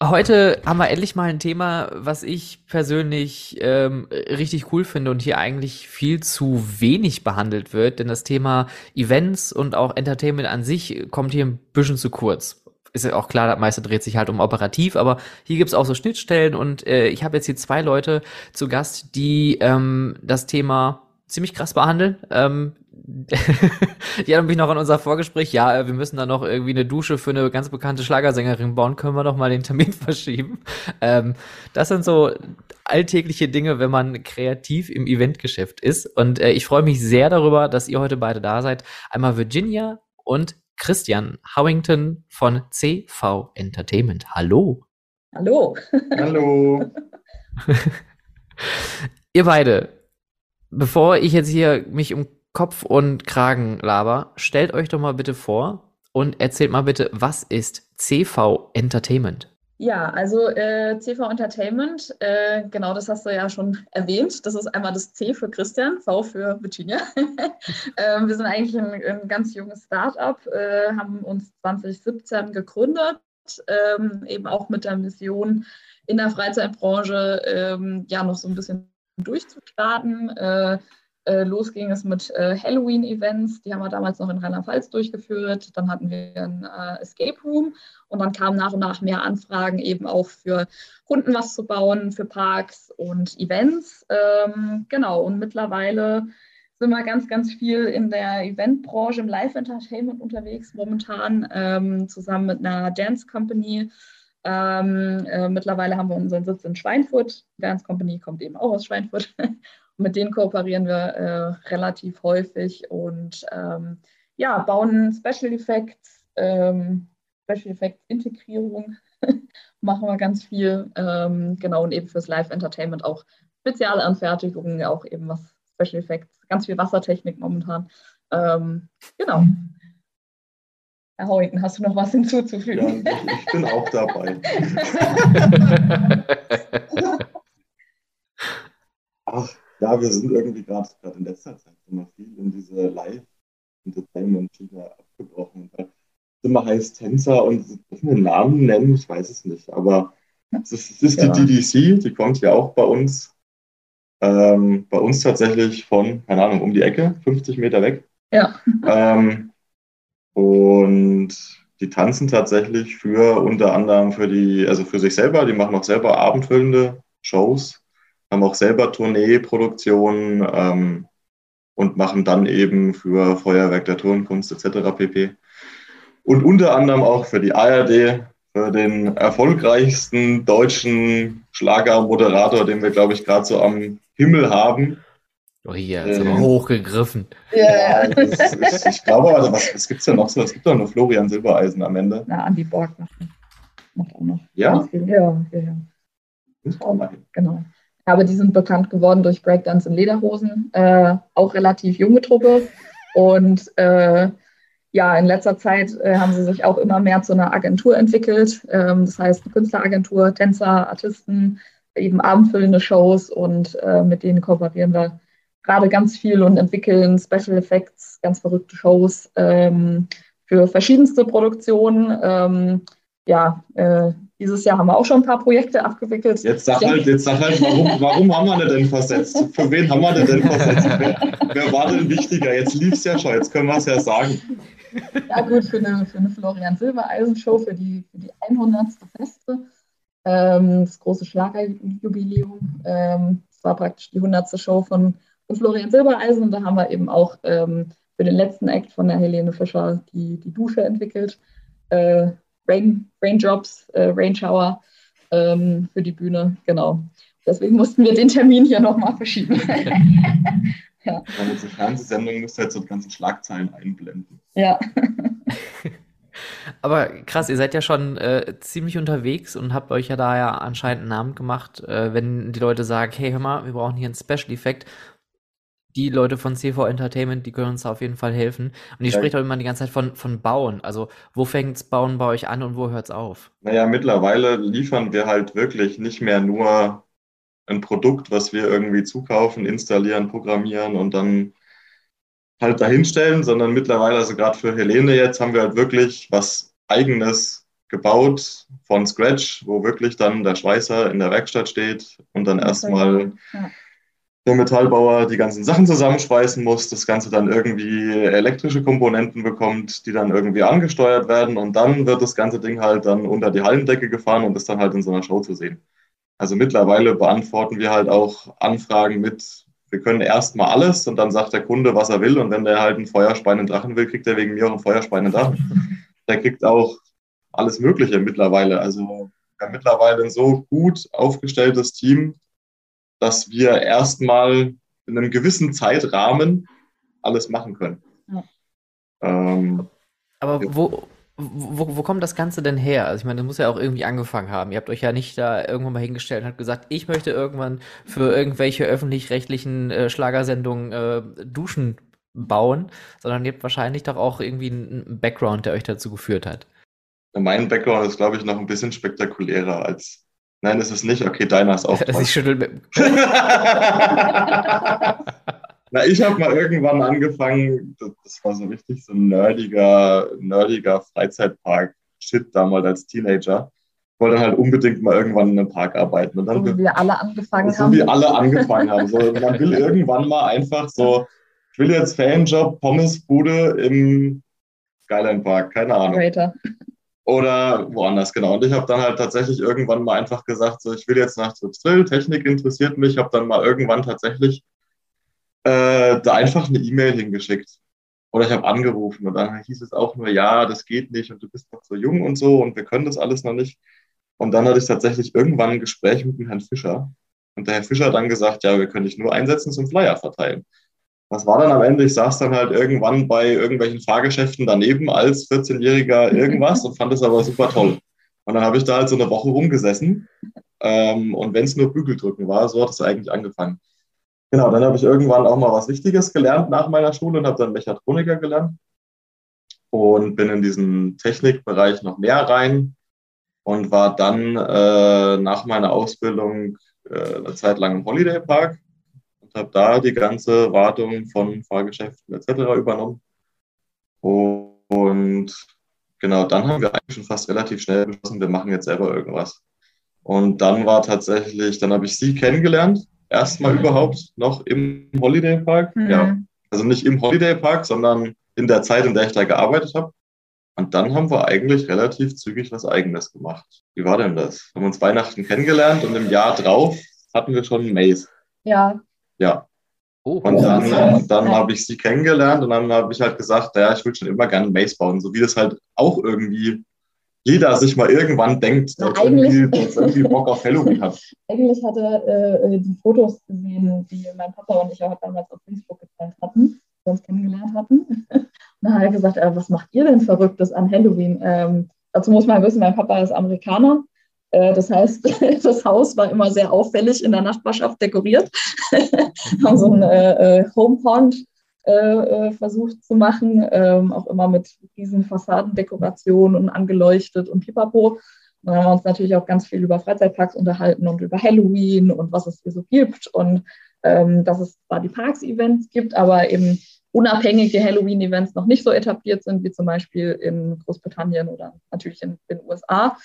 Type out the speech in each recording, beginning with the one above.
Heute haben wir endlich mal ein Thema, was ich persönlich ähm, richtig cool finde und hier eigentlich viel zu wenig behandelt wird, denn das Thema Events und auch Entertainment an sich kommt hier ein bisschen zu kurz. Ist ja auch klar, das meiste dreht sich halt um operativ, aber hier gibt's auch so Schnittstellen und äh, ich habe jetzt hier zwei Leute zu Gast, die ähm, das Thema ziemlich krass behandeln. Ähm, die haben mich noch an unser Vorgespräch, ja, äh, wir müssen da noch irgendwie eine Dusche für eine ganz bekannte Schlagersängerin bauen, können wir doch mal den Termin verschieben. Ähm, das sind so alltägliche Dinge, wenn man kreativ im Eventgeschäft ist. Und äh, ich freue mich sehr darüber, dass ihr heute beide da seid. Einmal Virginia und Christian Howington von CV Entertainment. Hallo. Hallo. Hallo. ihr beide, bevor ich jetzt hier mich um Kopf und Kragen laber, stellt euch doch mal bitte vor und erzählt mal bitte, was ist CV Entertainment? Ja, also äh, CV Entertainment, äh, genau das hast du ja schon erwähnt. Das ist einmal das C für Christian, V für Virginia. äh, wir sind eigentlich ein, ein ganz junges Start-up, äh, haben uns 2017 gegründet, ähm, eben auch mit der Mission, in der Freizeitbranche ähm, ja noch so ein bisschen durchzustarten äh, los ging es mit äh, Halloween-Events, die haben wir damals noch in Rheinland-Pfalz durchgeführt. Dann hatten wir ein äh, Escape Room und dann kamen nach und nach mehr Anfragen eben auch für Kunden was zu bauen, für Parks und Events. Ähm, genau, und mittlerweile sind wir ganz, ganz viel in der Eventbranche, im Live-Entertainment unterwegs momentan, ähm, zusammen mit einer Dance Company. Ähm, äh, mittlerweile haben wir unseren Sitz in Schweinfurt. Dance Company kommt eben auch aus Schweinfurt. Mit denen kooperieren wir äh, relativ häufig und ähm, ja, bauen Special Effects, ähm, Special Effects Integrierung machen wir ganz viel. Ähm, genau, und eben fürs Live Entertainment auch Spezialanfertigungen, auch eben was Special Effects, ganz viel Wassertechnik momentan. Ähm, genau. Herr Hauington, hast du noch was hinzuzufügen? Ja, ich, ich bin auch dabei. Ach, ja, wir sind irgendwie gerade in letzter Zeit immer viel in diese Live-Entertainment-Schiene abgebrochen. Immer heißt Tänzer und dürfen wir einen Namen nennen? Ich weiß es nicht. Aber es ist, ist ja. die DDC, die kommt ja auch bei uns. Ähm, bei uns tatsächlich von, keine Ahnung, um die Ecke, 50 Meter weg. Ja. Ähm, und die tanzen tatsächlich für unter anderem für die, also für sich selber, die machen auch selber abendfüllende Shows haben auch selber Tourneeproduktionen ähm, und machen dann eben für Feuerwerk der Turnkunst etc. pp. Und unter anderem auch für die ARD, für den erfolgreichsten deutschen Schlagermoderator, den wir, glaube ich, gerade so am Himmel haben. Oh, hier ist ähm, hochgegriffen. Ja, yeah. ich, ich, glaube, also was, was gibt es denn noch so? Es gibt doch nur Florian Silbereisen am Ende. Na, Andi Borg macht, macht auch noch. Ja? Ja, ja, ja. Genau. Aber die sind bekannt geworden durch Breakdance in Lederhosen, äh, auch relativ junge Truppe. Und äh, ja, in letzter Zeit äh, haben sie sich auch immer mehr zu einer Agentur entwickelt. Ähm, das heißt, eine Künstleragentur, Tänzer, Artisten, eben abendfüllende Shows und äh, mit denen kooperieren wir gerade ganz viel und entwickeln Special Effects, ganz verrückte Shows ähm, für verschiedenste Produktionen. Ähm, ja, äh, dieses Jahr haben wir auch schon ein paar Projekte abgewickelt. Jetzt sag halt, jetzt sag halt warum, warum haben wir denn versetzt? Für wen haben wir denn versetzt? Wer, wer war denn wichtiger? Jetzt lief es ja schon, jetzt können wir es ja sagen. Ja gut, für eine, für eine Florian Silbereisen-Show, für die, für die 100. Feste, ähm, das große Schlagerjubiläum. Ähm, das war praktisch die 100. Show von, von Florian Silbereisen und da haben wir eben auch ähm, für den letzten Act von der Helene Fischer die, die Dusche entwickelt. Äh, Rain, Raindrops, äh, Rainshower ähm, für die Bühne. Genau. Deswegen mussten wir den Termin hier nochmal verschieben. ja. Aber zur Fernsehsendung müsst ihr halt so ganze Schlagzeilen einblenden. Ja. Aber krass, ihr seid ja schon äh, ziemlich unterwegs und habt euch ja da ja anscheinend einen Namen gemacht, äh, wenn die Leute sagen, hey, hör mal, wir brauchen hier einen Special Effekt die Leute von CV Entertainment, die können uns da auf jeden Fall helfen. Und die ja. spricht auch immer die ganze Zeit von, von Bauen. Also wo fängt's Bauen bei euch an und wo hört's auf? Naja, mittlerweile liefern wir halt wirklich nicht mehr nur ein Produkt, was wir irgendwie zukaufen, installieren, programmieren und dann halt dahinstellen, sondern mittlerweile, also gerade für Helene jetzt, haben wir halt wirklich was eigenes gebaut von Scratch, wo wirklich dann der Schweißer in der Werkstatt steht und dann erstmal ja. Der Metallbauer die ganzen Sachen zusammenschweißen muss, das Ganze dann irgendwie elektrische Komponenten bekommt, die dann irgendwie angesteuert werden und dann wird das ganze Ding halt dann unter die Hallendecke gefahren und ist dann halt in so einer Show zu sehen. Also mittlerweile beantworten wir halt auch Anfragen mit, wir können erstmal alles und dann sagt der Kunde, was er will und wenn der halt einen Feuerspein und Drachen will, kriegt er wegen mir auch einen Feuerspein und Drachen. Der kriegt auch alles Mögliche mittlerweile. Also mittlerweile ein so gut aufgestelltes Team, dass wir erstmal in einem gewissen Zeitrahmen alles machen können. Ja. Ähm, Aber wo, wo, wo kommt das Ganze denn her? Also ich meine, das muss ja auch irgendwie angefangen haben. Ihr habt euch ja nicht da irgendwann mal hingestellt und habt gesagt, ich möchte irgendwann für irgendwelche öffentlich-rechtlichen äh, Schlagersendungen äh, Duschen bauen, sondern ihr habt wahrscheinlich doch auch irgendwie einen Background, der euch dazu geführt hat. Mein Background ist, glaube ich, noch ein bisschen spektakulärer als. Nein, ist es nicht. Okay, deiner ist auch. ich schüttel mit. Na, ich habe mal irgendwann angefangen, das, das, war so richtig so ein nerdiger, nerdiger Freizeitpark-Shit damals als Teenager. Ich wollte halt unbedingt mal irgendwann in einem Park arbeiten. Und dann, so wie wir alle angefangen so haben. So wie alle angefangen haben. So, man will irgendwann mal einfach so, ich will jetzt Fanjob, Pommesbude im Skyline Park, keine Ahnung. Greater. Oder woanders, genau. Und ich habe dann halt tatsächlich irgendwann mal einfach gesagt, so, ich will jetzt nach Drill, Technik interessiert mich. Ich habe dann mal irgendwann tatsächlich äh, da einfach eine E-Mail hingeschickt. Oder ich habe angerufen und dann hieß es auch nur, ja, das geht nicht und du bist noch so jung und so und wir können das alles noch nicht. Und dann hatte ich tatsächlich irgendwann ein Gespräch mit dem Herrn Fischer. Und der Herr Fischer hat dann gesagt, ja, wir können dich nur einsetzen zum Flyer verteilen. Was war dann am Ende? Ich saß dann halt irgendwann bei irgendwelchen Fahrgeschäften daneben als 14-Jähriger irgendwas und fand es aber super toll. Und dann habe ich da halt so eine Woche rumgesessen. Ähm, und wenn es nur Bügeldrücken war, so hat es eigentlich angefangen. Genau, dann habe ich irgendwann auch mal was Wichtiges gelernt nach meiner Schule und habe dann Mechatroniker gelernt und bin in diesen Technikbereich noch mehr rein und war dann äh, nach meiner Ausbildung äh, eine Zeit lang im Holiday Park und habe da die ganze Wartung von Fahrgeschäften etc. übernommen. Und genau, dann haben wir eigentlich schon fast relativ schnell beschlossen, wir machen jetzt selber irgendwas. Und dann war tatsächlich, dann habe ich sie kennengelernt erstmal mhm. überhaupt noch im Holiday Park. Mhm. Ja, also nicht im Holiday Park, sondern in der Zeit, in der ich da gearbeitet habe. Und dann haben wir eigentlich relativ zügig was Eigenes gemacht. Wie war denn das? Wir haben uns Weihnachten kennengelernt und im Jahr drauf hatten wir schon Maze. Ja. Ja. Oh, und dann, dann habe ich sie kennengelernt und dann habe ich halt gesagt, ja, ich würde schon immer gerne Maze bauen, so wie das halt auch irgendwie jeder sich mal irgendwann denkt, dass irgendwie, irgendwie Bock auf Halloween hat. Eigentlich hatte äh, äh, die Fotos gesehen, die mein Papa und ich auch damals auf Facebook geteilt hatten, wir uns kennengelernt hatten. Und dann hat er gesagt, äh, was macht ihr denn Verrücktes an Halloween? Ähm, dazu muss man wissen, mein Papa ist Amerikaner. Äh, das heißt, das Haus war immer sehr auffällig in der Nachbarschaft dekoriert. haben so ein äh, äh Home Pond äh, versucht zu machen, ähm, auch immer mit diesen Fassadendekorationen und angeleuchtet und pipapo. dann haben wir uns natürlich auch ganz viel über Freizeitparks unterhalten und über Halloween und was es hier so gibt und ähm, dass es zwar die Parks-Events gibt, aber eben unabhängige Halloween-Events noch nicht so etabliert sind, wie zum Beispiel in Großbritannien oder natürlich in den USA.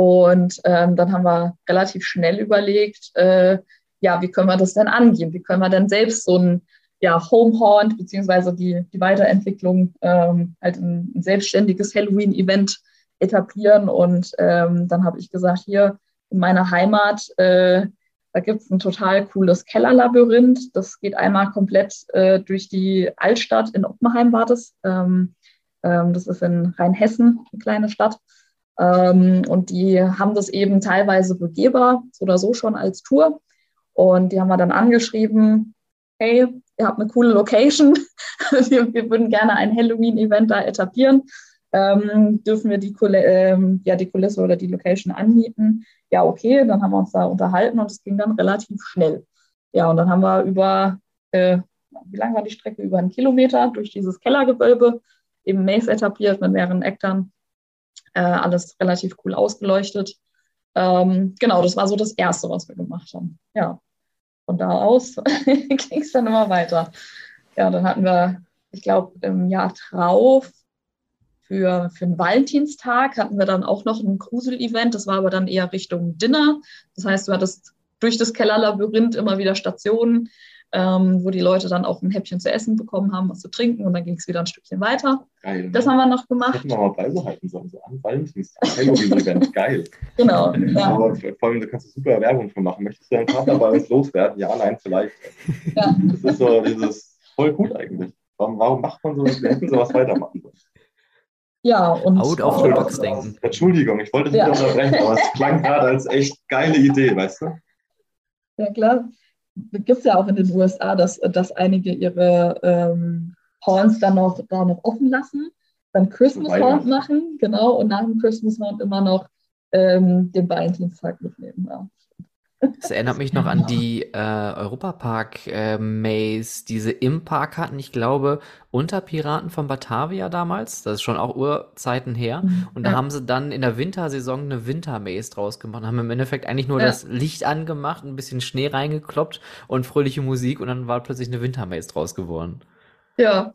Und ähm, dann haben wir relativ schnell überlegt, äh, ja, wie können wir das denn angehen? Wie können wir denn selbst so ein ja, Homehaunt beziehungsweise die, die Weiterentwicklung ähm, halt ein, ein selbstständiges Halloween-Event etablieren. Und ähm, dann habe ich gesagt, hier in meiner Heimat, äh, da gibt es ein total cooles Kellerlabyrinth. Das geht einmal komplett äh, durch die Altstadt. In Oppenheim war das. Ähm, ähm, das ist in Rheinhessen, eine kleine Stadt. Ähm, und die haben das eben teilweise begehbar, so oder so schon als Tour. Und die haben wir dann angeschrieben, hey, ihr habt eine coole Location, wir, wir würden gerne ein Halloween-Event da etablieren. Ähm, dürfen wir die, ähm, ja, die Kulisse oder die Location anmieten? Ja, okay, dann haben wir uns da unterhalten und es ging dann relativ schnell. Ja, und dann haben wir über, äh, wie lang war die Strecke? Über einen Kilometer durch dieses Kellergewölbe eben Maze etabliert mit mehreren Ektern. Äh, alles relativ cool ausgeleuchtet. Ähm, genau, das war so das Erste, was wir gemacht haben. Ja von da aus ging es dann immer weiter. Ja, dann hatten wir, ich glaube, im Jahr drauf für, für den Valentinstag hatten wir dann auch noch ein Grusel-Event. Das war aber dann eher Richtung Dinner. Das heißt, du hattest durch das Kellerlabyrinth immer wieder Stationen, ähm, wo die Leute dann auch ein Häppchen zu essen bekommen haben, was zu trinken und dann ging es wieder ein Stückchen weiter. Geil, das ne? haben wir noch gemacht. Das hätten wir mal beibehalten sollen, so an Valentinstag, Halloween-Event, geil. Genau. Ja. Aber vor allem, da kannst du super Werbung von machen. Möchtest du deinen Partner bei uns loswerden? Ja, nein, vielleicht. Ja. Das ist so dieses, voll gut eigentlich. Warum, warum macht man sowas? Wir hätten sowas weitermachen sollen. Ja, und. Out of the box denken. Entschuldigung, ich wollte dich ja. nicht unterbrechen, aber es klang gerade als echt geile Idee, weißt du? Ja, klar. Gibt es ja auch in den USA, dass, dass einige ihre ähm, Horns dann noch, da noch offen lassen, dann Christmas Horn machen, genau, und nach dem Christmas Horn immer noch ähm, den Valentinstag mitnehmen. Ja. Das erinnert mich noch an die äh, Europapark äh, Maze, diese im Park hatten, ich glaube, unter Piraten von Batavia damals. Das ist schon auch Urzeiten her. Mhm. Und da ja. haben sie dann in der Wintersaison eine Wintermaze draus gemacht. Haben im Endeffekt eigentlich nur ja. das Licht angemacht, ein bisschen Schnee reingekloppt und fröhliche Musik und dann war plötzlich eine Wintermaze draus geworden. Ja,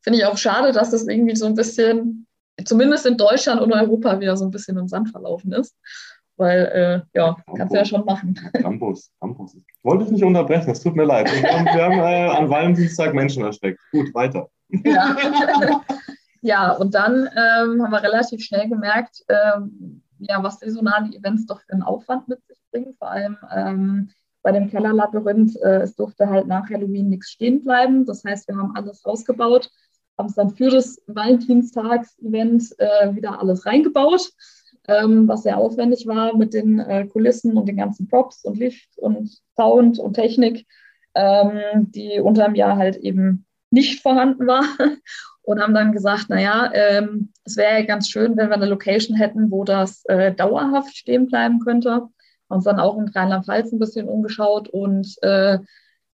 finde ich auch schade, dass das irgendwie so ein bisschen, zumindest in Deutschland und Europa wieder so ein bisschen im Sand verlaufen ist. Weil, äh, ja, Campus. kannst du ja schon machen. Campus, Campus. Ich wollte dich nicht unterbrechen, es tut mir leid. Wir haben, wir haben äh, an Valentinstag Menschen erschreckt. Gut, weiter. Ja, ja und dann ähm, haben wir relativ schnell gemerkt, ähm, ja, was saisonale Events doch für einen Aufwand mit sich bringen. Vor allem ähm, bei dem Kellerlabyrinth, äh, es durfte halt nach Halloween nichts stehen bleiben. Das heißt, wir haben alles rausgebaut, haben es dann für das Valentinstags-Event äh, wieder alles reingebaut ähm, was sehr aufwendig war mit den äh, Kulissen und den ganzen Props und Licht und Sound und Technik, ähm, die unterm Jahr halt eben nicht vorhanden war. Und haben dann gesagt, naja, ähm, es wäre ja ganz schön, wenn wir eine Location hätten, wo das äh, dauerhaft stehen bleiben könnte. Haben uns dann auch in Rheinland-Pfalz ein bisschen umgeschaut und äh,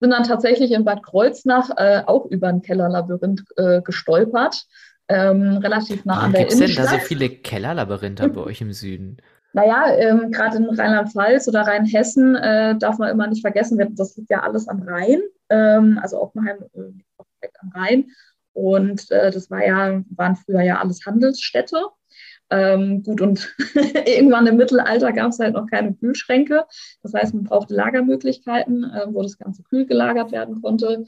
sind dann tatsächlich in Bad Kreuznach äh, auch über ein Kellerlabyrinth äh, gestolpert ähm, relativ nah an der Innenstadt. Gibt es denn da so viele Kellerlabyrinthe bei euch im Süden? Naja, ähm, gerade in Rheinland-Pfalz oder Rheinhessen äh, darf man immer nicht vergessen, das liegt ja alles am Rhein, ähm, also Oppenheim äh, direkt am Rhein. Und äh, das war ja, waren früher ja alles Handelsstädte. Ähm, gut, und irgendwann im Mittelalter gab es halt noch keine Kühlschränke. Das heißt, man brauchte Lagermöglichkeiten, äh, wo das Ganze kühl gelagert werden konnte.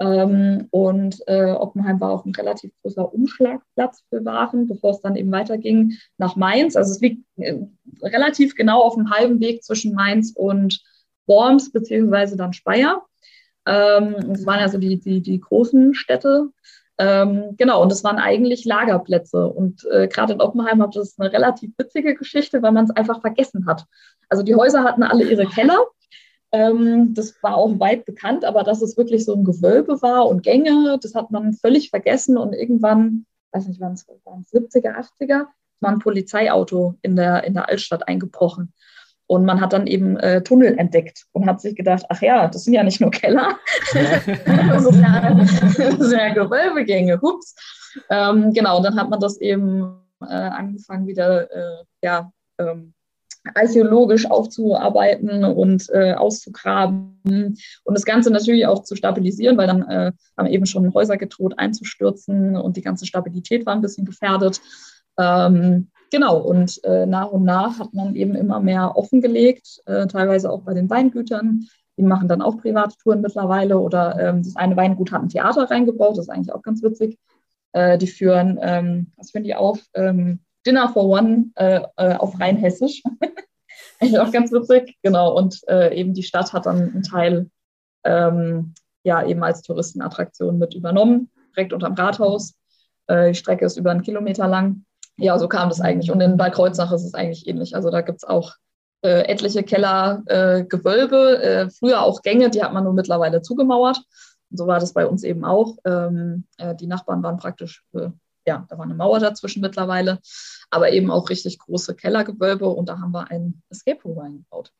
Ähm, und äh, Oppenheim war auch ein relativ großer Umschlagplatz für Waren, bevor es dann eben weiterging nach Mainz. Also es liegt äh, relativ genau auf dem halben Weg zwischen Mainz und Worms, beziehungsweise dann Speyer. Ähm, das waren also die, die, die großen Städte. Ähm, genau, und es waren eigentlich Lagerplätze. Und äh, gerade in Oppenheim hat das eine relativ witzige Geschichte, weil man es einfach vergessen hat. Also die Häuser hatten alle ihre Keller das war auch weit bekannt, aber dass es wirklich so ein Gewölbe war und Gänge, das hat man völlig vergessen. Und irgendwann, weiß nicht, wann es waren, 70er, 80er, war ein Polizeiauto in der, in der Altstadt eingebrochen. Und man hat dann eben äh, Tunnel entdeckt und hat sich gedacht, ach ja, das sind ja nicht nur Keller, das, ist ja, das sind ja Gewölbegänge, hups. Ähm, genau, und dann hat man das eben äh, angefangen wieder äh, ja, ähm, archäologisch aufzuarbeiten und äh, auszugraben und das Ganze natürlich auch zu stabilisieren, weil dann äh, haben eben schon Häuser gedroht einzustürzen und die ganze Stabilität war ein bisschen gefährdet. Ähm, genau, und äh, nach und nach hat man eben immer mehr offengelegt, äh, teilweise auch bei den Weingütern. Die machen dann auch private Touren mittlerweile oder ähm, das eine Weingut hat ein Theater reingebaut, das ist eigentlich auch ganz witzig. Äh, die führen, ähm, was führen die auf? Ähm, Dinner for One äh, äh, auf rein hessisch. Eigentlich auch ganz witzig, genau. Und äh, eben die Stadt hat dann einen Teil ähm, ja eben als Touristenattraktion mit übernommen, direkt unterm Rathaus. Äh, die Strecke ist über einen Kilometer lang. Ja, so kam das eigentlich. Und in Bad Kreuznach ist es eigentlich ähnlich. Also da gibt es auch äh, etliche Kellergewölbe, äh, früher auch Gänge, die hat man nur mittlerweile zugemauert. Und so war das bei uns eben auch. Ähm, äh, die Nachbarn waren praktisch äh, ja, da war eine Mauer dazwischen mittlerweile, aber eben auch richtig große Kellergewölbe und da haben wir ein Escape Room eingebaut.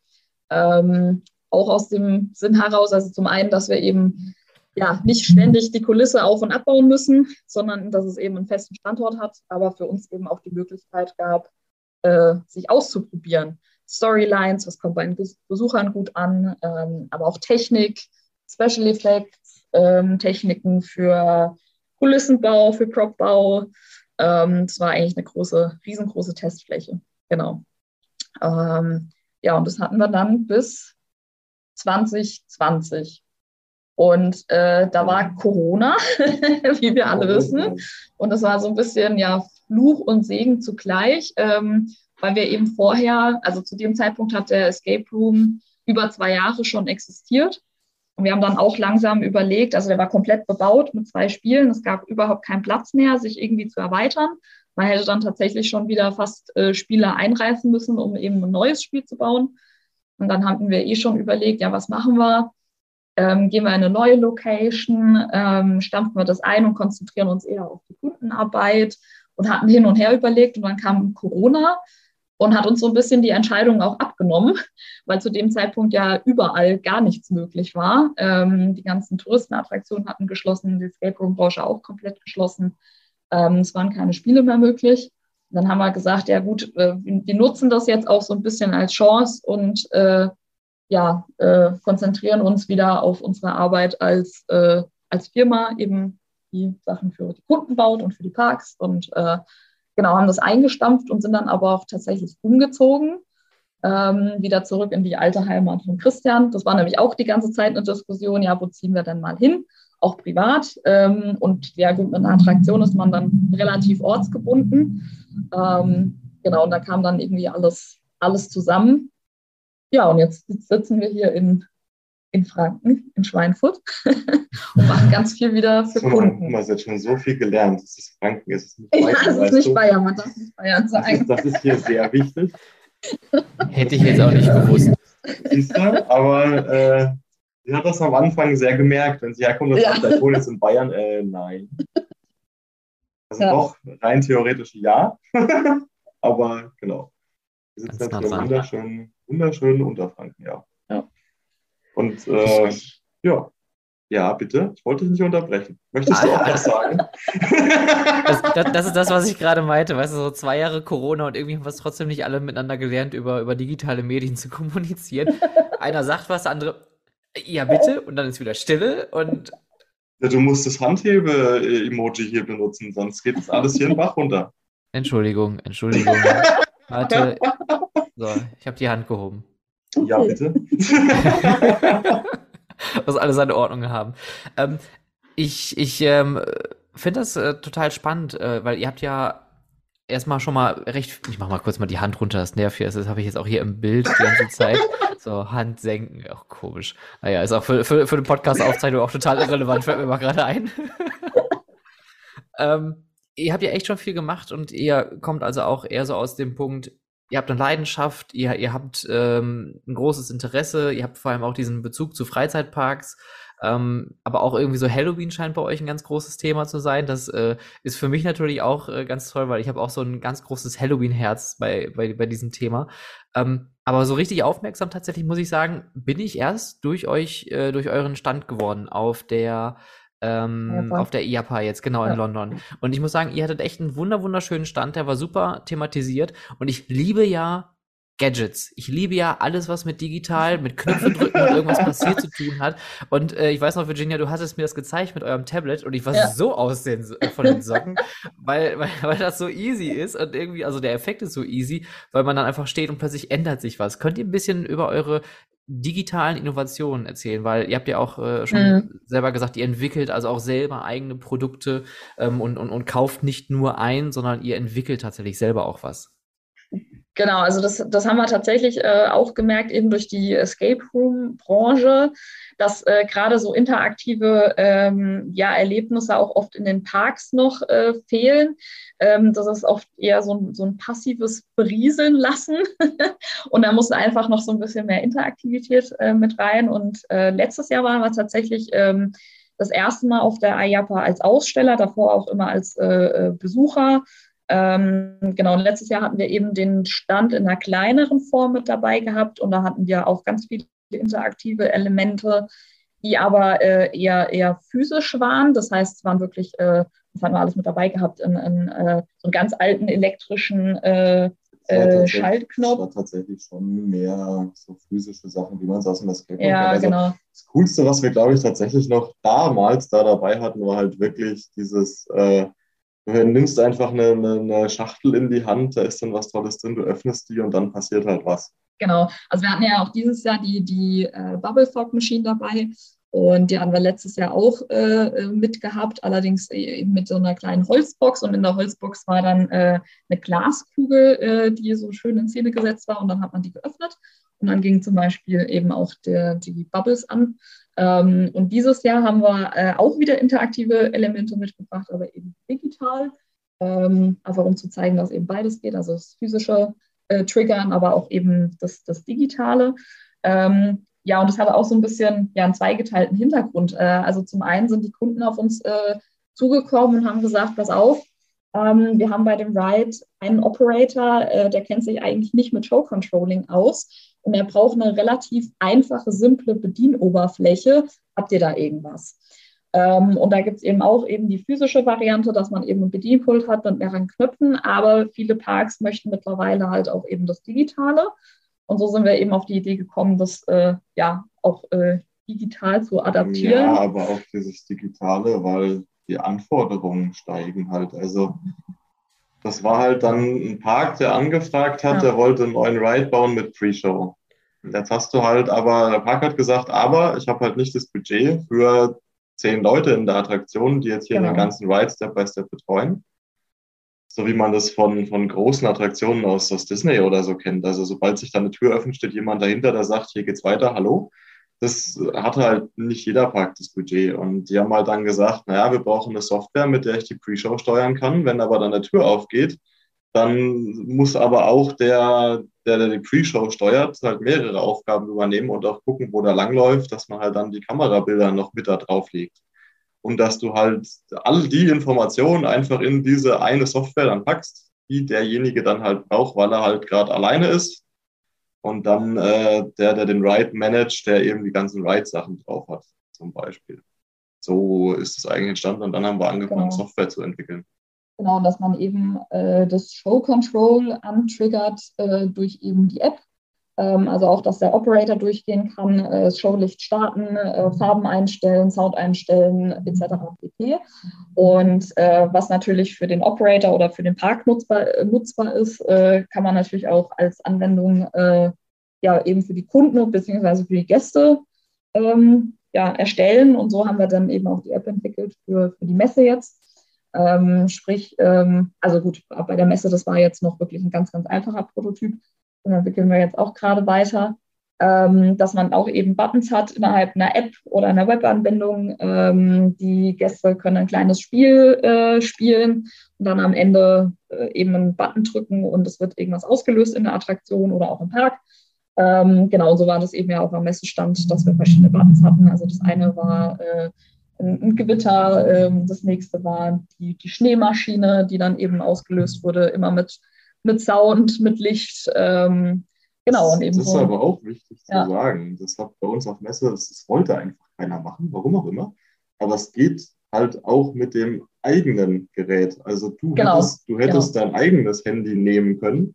Ähm, auch aus dem Sinn heraus, also zum einen, dass wir eben ja nicht ständig die Kulisse auf- und abbauen müssen, sondern dass es eben einen festen Standort hat, aber für uns eben auch die Möglichkeit gab, äh, sich auszuprobieren. Storylines, was kommt bei den Besuchern gut an, ähm, aber auch Technik, Special Effects, ähm, Techniken für Kulissenbau, für Propbau, Ähm, das war eigentlich eine große, riesengroße Testfläche. Genau. Ähm, ja, und das hatten wir dann bis 2020. Und äh, da war Corona, wie wir alle wissen. Und das war so ein bisschen ja Fluch und Segen zugleich, ähm, weil wir eben vorher, also zu dem Zeitpunkt hat der Escape Room über zwei Jahre schon existiert. Und wir haben dann auch langsam überlegt, also der war komplett bebaut mit zwei Spielen. Es gab überhaupt keinen Platz mehr, sich irgendwie zu erweitern. Man hätte dann tatsächlich schon wieder fast äh, Spieler einreißen müssen, um eben ein neues Spiel zu bauen. Und dann hatten wir eh schon überlegt, ja, was machen wir? ähm, gehen wir in eine neue Location, ähm, stampfen wir das ein und konzentrieren uns eher auf die Kundenarbeit und hatten hin und her überlegt und dann kam Corona und hat uns so ein bisschen die Entscheidung auch abgenommen, weil zu dem Zeitpunkt ja überall gar nichts möglich war. Ähm, die ganzen Touristenattraktionen hatten geschlossen, die Escape Room Branche auch komplett geschlossen. Ähm, es waren keine Spiele mehr möglich. Und dann haben wir gesagt, ja gut, äh, wir nutzen das jetzt auch so ein bisschen als Chance und äh, ja, äh, konzentrieren uns wieder auf unsere Arbeit als, äh, als Firma, eben die Sachen für die Kunden baut und für die Parks und äh, genau, haben das eingestampft und sind dann aber auch tatsächlich umgezogen, ähm, wieder zurück in die alte Heimat von Christian. Das war nämlich auch die ganze Zeit eine Diskussion, ja, wo ziehen wir denn mal hin? Auch privat. Ähm, und ja, gut, mit einer Attraktion ist man dann relativ ortsgebunden. Ähm, genau, und da kam dann irgendwie alles, alles zusammen. Ja, und jetzt sitzen wir hier in, in Franken, in Schweinfurt und machen ganz viel wieder für so, Kunden. Hast jetzt schon so viel gelernt. Das ist Franken, es ist nicht Bayern. Ja, es ist nicht Bayern, man darf nicht Bayern sagen. Das ist, das ist hier sehr wichtig. Hätte ich jetzt auch nicht gewusst. Siehst du, aber äh, sie hat das am Anfang sehr gemerkt, wenn sie herkommt und ja. sagt, ich wohne jetzt in Bayern. Äh, nein. Also ja. doch, rein theoretisch ja. aber genau. Wir sitzen jetzt hier wunderschön wunderschönen Unterfranken, ja. Und äh, ja. Ja, bitte. Ich wollte dich nicht unterbrechen. Möchtest du auch was sagen? Das, das, das, ist das, was ich gerade meinte. Weißt du, so zwei Jahre Corona und irgendwie haben wir es trotzdem nicht alle miteinander gelernt, über, über digitale Medien zu kommunizieren. Einer sagt was, der andere, ja, bitte. Und dann ist wieder Stille und. Ja, du musst das Handhebe-Emoji hier benutzen, sonst geht das alles hier in Bach runter. Entschuldigung, Entschuldigung. Warte. So, ich habe die Hand gehoben. Ja, bitte. Muss alles seine Ordnung haben. Ähm, ich ich ähm, finde das äh, total spannend, äh, weil ihr habt ja erstmal schon mal recht. Ich mach mal kurz mal die Hand runter, das nervt hier. Das habe ich jetzt auch hier im Bild die ganze Zeit. So, Hand senken. Auch komisch. Naja, ist auch für, für, für eine Podcast-Aufzeichnung auch total irrelevant, fällt mir mal gerade ein. ähm, ihr habt ja echt schon viel gemacht und ihr kommt also auch eher so aus dem Punkt, ihr habt eine Leidenschaft, ihr, ihr habt ähm, ein großes Interesse, ihr habt vor allem auch diesen Bezug zu Freizeitparks, ähm, aber auch irgendwie so Halloween scheint bei euch ein ganz großes Thema zu sein. Das äh, ist für mich natürlich auch äh, ganz toll, weil ich habe auch so ein ganz großes Halloween-Herz bei, bei, bei diesem Thema. Ähm, aber so richtig aufmerksam tatsächlich, muss ich sagen, bin ich erst durch euch, äh, durch euren Stand geworden auf der ähm, auf der IAPA jetzt, genau in London. Und ich muss sagen, ihr hattet echt einen wunder wunderschönen Stand, der war super thematisiert. Und ich liebe ja Gadgets. Ich liebe ja alles, was mit digital, mit Knöpfen drücken und irgendwas passiert zu tun hat. Und äh, ich weiß noch, Virginia, du hattest mir das gezeigt mit eurem Tablet und ich war ja. so aus den, von den Socken, weil, weil, weil das so easy ist und irgendwie, also der Effekt ist so easy, weil man dann einfach steht und plötzlich ändert sich was. Könnt ihr ein bisschen über eure digitalen Innovationen erzählen, weil ihr habt ja auch äh, schon mhm. selber gesagt, ihr entwickelt also auch selber eigene Produkte ähm, und, und, und kauft nicht nur ein, sondern ihr entwickelt tatsächlich selber auch was. Genau, also das, das haben wir tatsächlich äh, auch gemerkt, eben durch die Escape Room-Branche, dass äh, gerade so interaktive ähm, ja, Erlebnisse auch oft in den Parks noch äh, fehlen. Ähm, das ist oft eher so ein, so ein passives Berieseln lassen. und da muss einfach noch so ein bisschen mehr Interaktivität äh, mit rein. Und äh, letztes Jahr waren wir tatsächlich ähm, das erste Mal auf der IAPA als Aussteller, davor auch immer als äh, Besucher. Ähm, genau, und letztes Jahr hatten wir eben den Stand in einer kleineren Form mit dabei gehabt und da hatten wir auch ganz viele interaktive Elemente, die aber äh, eher, eher physisch waren. Das heißt, es waren wirklich, äh, das hatten wir alles mit dabei gehabt, in, in äh, so einen ganz alten elektrischen äh, äh, Schaltknopf. Das war tatsächlich schon mehr so physische Sachen, wie man es aus dem Escape Ja, also genau. Das Coolste, was wir, glaube ich, tatsächlich noch damals da dabei hatten, war halt wirklich dieses äh, Du nimmst einfach eine, eine, Schachtel in die Hand, da ist dann was Tolles drin, du öffnest die und dann passiert halt was. Genau, also wir hatten ja auch dieses Jahr die, die äh, Bubble Fog Machine dabei und die haben wir letztes Jahr auch äh, mitgehabt, allerdings eben mit so einer kleinen Holzbox und in der Holzbox war dann äh, eine Glaskugel, äh, die so schön in Szene gesetzt war und dann hat man die geöffnet und dann gingen zum Beispiel eben auch der, die Bubbles an. Ähm, und dieses Jahr haben wir äh, auch wieder interaktive Elemente mitgebracht, aber eben digital. Ähm, einfach um zu zeigen, dass eben beides geht, also das physische äh, Triggern, aber auch eben das, das Digitale. Ähm, ja, und das hat auch so ein bisschen ja, einen zweigeteilten Hintergrund. Äh, also zum einen sind die Kunden auf uns äh, zugekommen und haben gesagt, pass auf, ähm, wir haben bei dem Ride einen Operator, äh, der kennt sich eigentlich nicht mit Show Controlling aus und er braucht eine relativ einfache, simple Bedienoberfläche. Habt ihr da irgendwas? Ähm, und da gibt es eben auch eben die physische Variante, dass man eben ein Bedienpult hat mit mehreren Knöpfen, aber viele Parks möchten mittlerweile halt auch eben das Digitale. Und so sind wir eben auf die Idee gekommen, das äh, ja auch äh, digital zu adaptieren. Ja, aber auch dieses Digitale, weil die Anforderungen steigen halt. Also das war halt dann ein Park, der angefragt hat, ja. der wollte einen neuen Ride bauen mit Pre-Show. Jetzt hast du halt, aber der Park hat gesagt, aber ich habe halt nicht das Budget für zehn Leute in der Attraktion, die jetzt hier genau. den ganzen Ride Step by Step betreuen. So wie man das von, von großen Attraktionen aus, aus Disney oder so kennt. Also sobald sich da eine Tür öffnet, steht jemand dahinter, der sagt, hier geht's weiter, hallo das hatte halt nicht jeder Park das Budget. Und die haben halt dann gesagt, naja, wir brauchen eine Software, mit der ich die Pre-Show steuern kann. Wenn aber dann eine Tür aufgeht, dann muss aber auch der, der, der die Pre-Show steuert, halt mehrere Aufgaben übernehmen und auch gucken, wo der langläuft, dass man halt dann die Kamerabilder noch mit da drauf legt. Und dass du halt all die Informationen einfach in diese eine Software dann packst, die derjenige dann halt braucht, weil er halt gerade alleine ist und dann äh, der, der den Ride managt, der eben die ganzen Ride-Sachen drauf hat, zum Beispiel. So ist es eigentlich entstanden und dann haben wir angefangen, genau. Software zu entwickeln. Genau, dass man eben äh, das Show Control antriggert äh, durch eben die App. Ähm, also auch, dass der Operator durchgehen kann, äh, das Showlicht starten, äh, Farben einstellen, Sound einstellen, etc. pp. Und äh, was natürlich für den Operator oder für den Park nutzbar, äh, nutzbar ist, kann man natürlich auch als Anwendung ja eben für die Kunden bzw. für die Gäste ähm, ja, erstellen. Und so haben wir dann eben auch die App entwickelt für, für die Messe jetzt. Ähm, sprich, ähm, also gut, bei der Messe, das war jetzt noch wirklich ein ganz, ganz einfacher Prototyp. Den entwickeln wir jetzt auch gerade weiter. Ähm, dass man auch eben Buttons hat innerhalb einer App oder einer Webanwendung. Ähm, die Gäste können ein kleines Spiel äh, spielen und dann am Ende äh, eben einen Button drücken und es wird irgendwas ausgelöst in der Attraktion oder auch im Park. Ähm, genau, so war das eben ja auch am Messestand, dass wir verschiedene Buttons hatten. Also das eine war äh, ein, Gewitter, äh, das nächste war die, die, Schneemaschine, die dann eben ausgelöst wurde, immer mit, mit Sound, mit Licht. Ähm, genau, und eben das ist so, aber auch wichtig zu ja. sagen. Das hat bei uns auf Messe, das, das wollte einfach keiner machen, warum auch immer. Aber es geht halt auch mit dem eigenen Gerät. Also du genau. hättest, du hättest genau. dein eigenes Handy nehmen können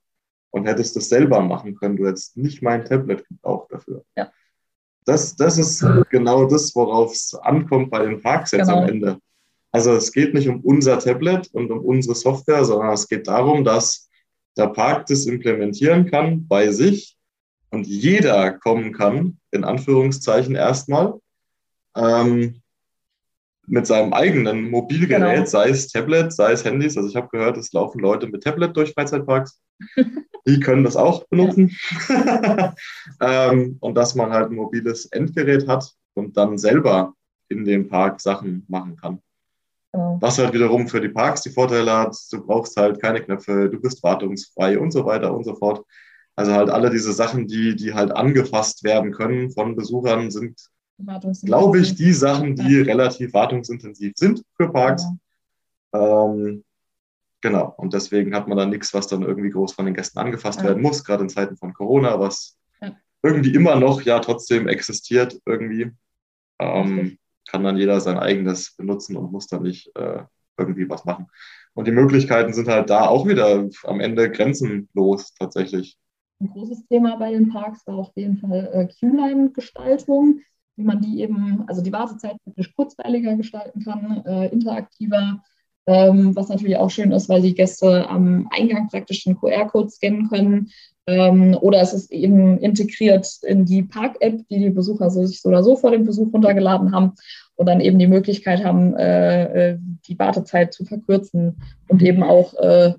und hättest das selber machen können. Du hättest nicht mein Tablet gebraucht dafür. Ja. Das, das ist genau das, worauf es ankommt bei den Parks jetzt genau. am Ende. Also es geht nicht um unser Tablet und um unsere Software, sondern es geht darum, dass der Park das implementieren kann bei sich und jeder kommen kann, in Anführungszeichen erstmal, ähm, mit seinem eigenen Mobilgerät, genau. sei es Tablet, sei es Handys. Also ich habe gehört, es laufen Leute mit Tablet durch Freizeitparks. Die können das auch benutzen. Ja. ähm, und dass man halt ein mobiles Endgerät hat und dann selber in dem Park Sachen machen kann. Genau. Was halt wiederum für die Parks die Vorteile hat, du brauchst halt keine Knöpfe, du bist wartungsfrei und so weiter und so fort. Also halt alle diese Sachen, die, die halt angefasst werden können von Besuchern, sind glaube ich, die Sachen, die ja. relativ wartungsintensiv sind für Parks. Ja. Ähm, genau, und deswegen hat man dann nichts, was dann irgendwie groß von den Gästen angefasst ja. werden muss, gerade in Zeiten von Corona, was irgendwie immer noch ja trotzdem existiert irgendwie. Ähm, kann dann jeder sein eigenes benutzen und muss dann nicht äh, irgendwie was machen. Und die Möglichkeiten sind halt da auch wieder am Ende grenzenlos tatsächlich. Ein großes Thema bei den Parks war auf jeden Fall äh, Q-Line-Gestaltung wie man die eben, also die Wartezeit wirklich kurzweiliger gestalten kann, äh, interaktiver. Ähm, was natürlich auch schön ist, weil die Gäste am Eingang praktisch den QR-Code scannen können. Ähm, oder es ist eben integriert in die Park-App, die die Besucher sich so oder so vor dem Besuch runtergeladen haben und dann eben die Möglichkeit haben, äh, äh die Wartezeit zu verkürzen und eben auch äh,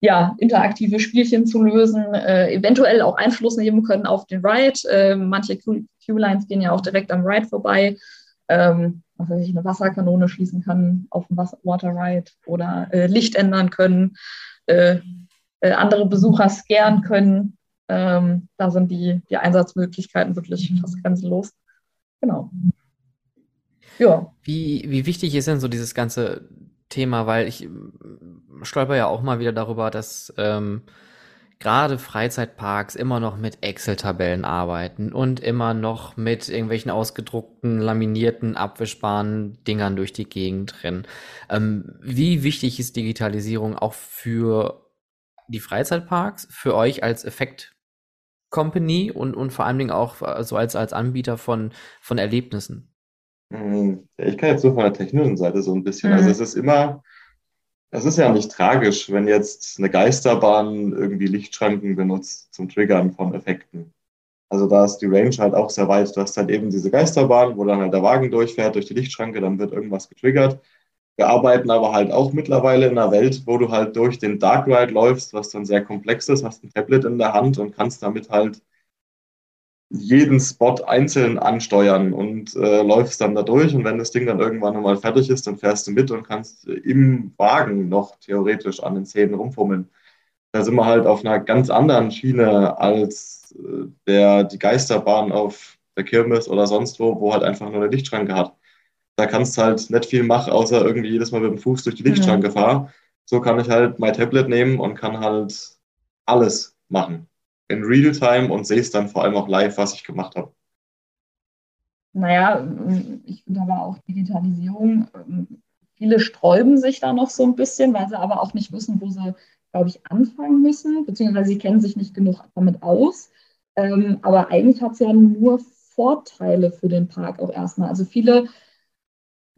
ja, interaktive Spielchen zu lösen, äh, eventuell auch Einfluss nehmen können auf den Ride. Äh, manche Q-Lines gehen ja auch direkt am Ride vorbei. Ähm, was weiß ich, eine Wasserkanone schießen kann auf dem Water Ride oder äh, Licht ändern können, äh, äh, andere Besucher scannen können. Ähm, da sind die, die Einsatzmöglichkeiten wirklich fast grenzenlos. Genau. Ja. Wie, wie wichtig ist denn so dieses ganze Thema, weil ich stolper ja auch mal wieder darüber, dass ähm, gerade Freizeitparks immer noch mit Excel-Tabellen arbeiten und immer noch mit irgendwelchen ausgedruckten, laminierten, abwischbaren Dingern durch die Gegend rennen. Ähm, wie wichtig ist Digitalisierung auch für die Freizeitparks, für euch als Effekt Company und, und vor allen Dingen auch so also als, als Anbieter von, von Erlebnissen? Hm, ich kann jetzt nur von der technischen Seite so ein bisschen. Also mhm. Also es ist immer, es ist ja nicht tragisch, wenn jetzt eine Geisterbahn irgendwie Lichtschranken benutzt zum Triggern von Effekten. Also da ist die Range halt auch sehr weit. Du hast halt eben diese Geisterbahn, wo dann halt der Wagen durchfährt durch die Lichtschranke, dann wird irgendwas getriggert. Wir arbeiten aber halt auch mittlerweile in einer Welt, wo du halt durch den Dark Ride läufst, was dann sehr komplex ist, hast ein Tablet in der Hand und kannst damit halt jeden Spot einzeln ansteuern und äh, läufst dann da durch. Und wenn das Ding dann irgendwann nochmal fertig ist, dann fährst du mit und kannst im Wagen noch theoretisch an den Szenen rumfummeln. Da sind wir halt auf einer ganz anderen Schiene als äh, der, die Geisterbahn auf der Kirmes oder sonst wo, wo halt einfach nur eine Lichtschranke hat. Da kannst du halt nicht viel machen, außer irgendwie jedes Mal mit dem Fuß durch die Lichtschranke mhm. fahren. So kann ich halt mein Tablet nehmen und kann halt alles machen in Realtime und sehe es dann vor allem auch live, was ich gemacht habe. Naja, ich finde aber auch Digitalisierung, viele sträuben sich da noch so ein bisschen, weil sie aber auch nicht wissen, wo sie, glaube ich, anfangen müssen, beziehungsweise sie kennen sich nicht genug damit aus. Ähm, aber eigentlich hat es ja nur Vorteile für den Park auch erstmal. Also viele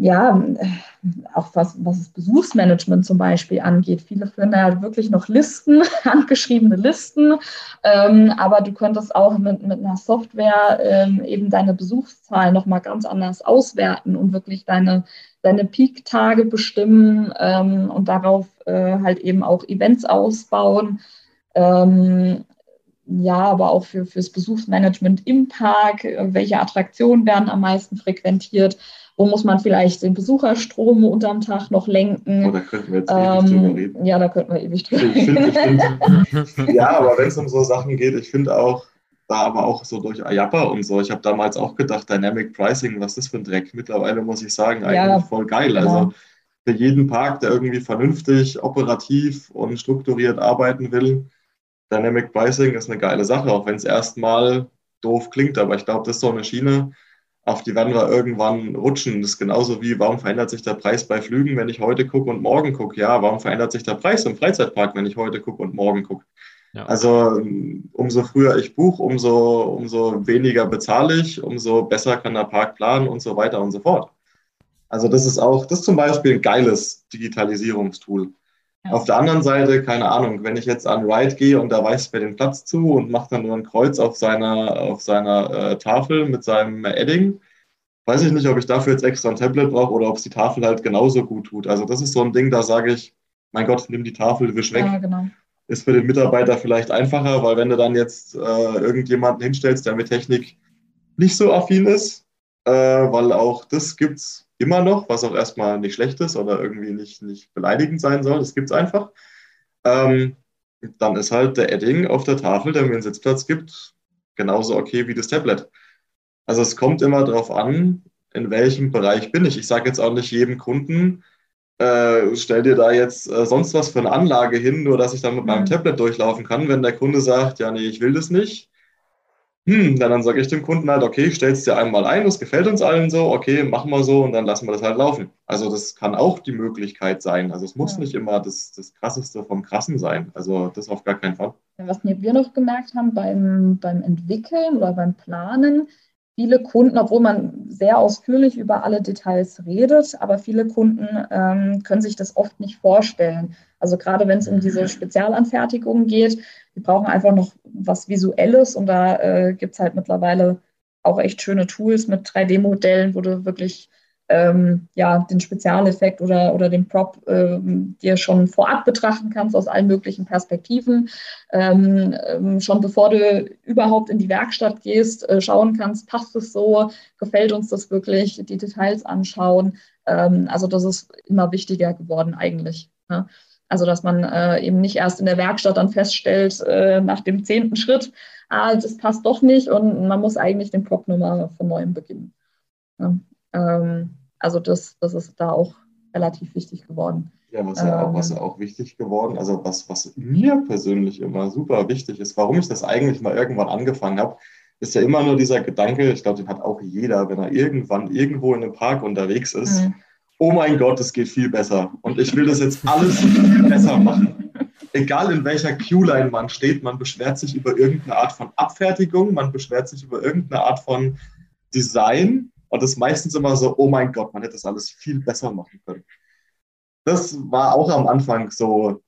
ja, auch was, was das Besuchsmanagement zum Beispiel angeht. Viele führen da ja wirklich noch Listen, handgeschriebene Listen, ähm, aber du könntest auch mit, mit einer Software ähm, eben deine Besuchszahlen nochmal ganz anders auswerten und wirklich deine, deine Peak-Tage bestimmen ähm, und darauf äh, halt eben auch Events ausbauen. Ähm, ja, aber auch für, fürs Besuchsmanagement im Park, äh, welche Attraktionen werden am meisten frequentiert wo muss man vielleicht den Besucherstrom unterm Tag noch lenken? Oh, da könnten wir jetzt ewig ähm, drüber reden. Ja, da könnten wir ewig drüber reden. ja, aber wenn es um so Sachen geht, ich finde auch, da aber auch so durch Ayapa und so, ich habe damals auch gedacht, Dynamic Pricing, was ist das für ein Dreck? Mittlerweile muss ich sagen, eigentlich ja, voll geil. Genau. Also für jeden Park, der irgendwie vernünftig, operativ und strukturiert arbeiten will, Dynamic Pricing ist eine geile Sache, auch wenn es erstmal doof klingt, aber ich glaube, das ist so eine Schiene, auf die werden wir irgendwann rutschen. Das ist genauso wie, warum verändert sich der Preis bei Flügen, wenn ich heute gucke und morgen gucke? Ja, warum verändert sich der Preis im Freizeitpark, wenn ich heute gucke und morgen gucke? Ja. Also umso früher ich buche, umso, umso weniger bezahle ich, umso besser kann der Park planen und so weiter und so fort. Also das ist auch, das ist zum Beispiel ein geiles Digitalisierungstool. Ja. Auf der anderen Seite, keine Ahnung, wenn ich jetzt an Ride gehe und da weist mir den Platz zu und macht dann nur ein Kreuz auf seiner, auf seiner äh, Tafel mit seinem Edding, weiß ich nicht, ob ich dafür jetzt extra ein Tablet brauche oder ob es die Tafel halt genauso gut tut. Also das ist so ein Ding, da sage ich, mein Gott, nimm die Tafel, wisch weg. Ja, genau. Ist für den Mitarbeiter vielleicht einfacher, weil wenn du dann jetzt äh, irgendjemanden hinstellst, der mit Technik nicht so affin ist, äh, weil auch das gibt es immer noch, was auch erstmal nicht schlecht ist oder irgendwie nicht, nicht beleidigend sein soll. Das gibt es einfach. Ähm, dann ist halt der Edding auf der Tafel, der mir einen Sitzplatz gibt, genauso okay wie das Tablet. Also es kommt immer darauf an, in welchem Bereich bin ich. Ich sage jetzt auch nicht jedem Kunden, äh, stell dir da jetzt äh, sonst was für eine Anlage hin, nur dass ich dann mit meinem mhm. Tablet durchlaufen kann. Wenn der Kunde sagt, ja, nee, ich will das nicht, hm, dann, dann sage ich dem Kunden halt, okay, stell es dir einmal ein, das gefällt uns allen so, okay, machen wir so und dann lassen wir das halt laufen. Also das kann auch die Möglichkeit sein. Also es muss ja. nicht immer das, das Krasseste vom Krassen sein. Also das auf gar keinen Fall. Was wir noch gemerkt haben beim, beim Entwickeln oder beim Planen, viele Kunden, obwohl man sehr ausführlich über alle Details redet, aber viele Kunden ähm, können sich das oft nicht vorstellen. Also gerade wenn es um diese Spezialanfertigungen geht, die brauchen einfach noch was Visuelles und da äh, gibt es halt mittlerweile auch echt schöne Tools mit 3D-Modellen, wo du wirklich ähm, ja, den Spezialeffekt oder, oder den Prop ähm, dir schon vorab betrachten kannst aus allen möglichen Perspektiven. Ähm, ähm, schon bevor du überhaupt in die Werkstatt gehst, äh, schauen kannst, passt es so, gefällt uns das wirklich, die Details anschauen. Ähm, also das ist immer wichtiger geworden eigentlich. Ne? Also dass man äh, eben nicht erst in der Werkstatt dann feststellt, äh, nach dem zehnten Schritt, ah, das passt doch nicht und man muss eigentlich den Prop nochmal von neuem beginnen. Ja. Ähm, also das, das ist da auch relativ wichtig geworden. Ja, was ja auch, was ja ähm. auch wichtig geworden, also was, was mir persönlich immer super wichtig ist, warum ich das eigentlich mal irgendwann angefangen habe, ist ja immer nur dieser Gedanke, ich glaube, den hat auch jeder, wenn er irgendwann irgendwo in einem Park unterwegs ist, mhm. Oh mein Gott, es geht viel besser und ich will das jetzt alles viel besser machen. Egal in welcher Q-Line man steht, man beschwert sich über irgendeine Art von Abfertigung, man beschwert sich über irgendeine Art von Design und das ist meistens immer so, oh mein Gott, man hätte das alles viel besser machen können. Das war auch am Anfang so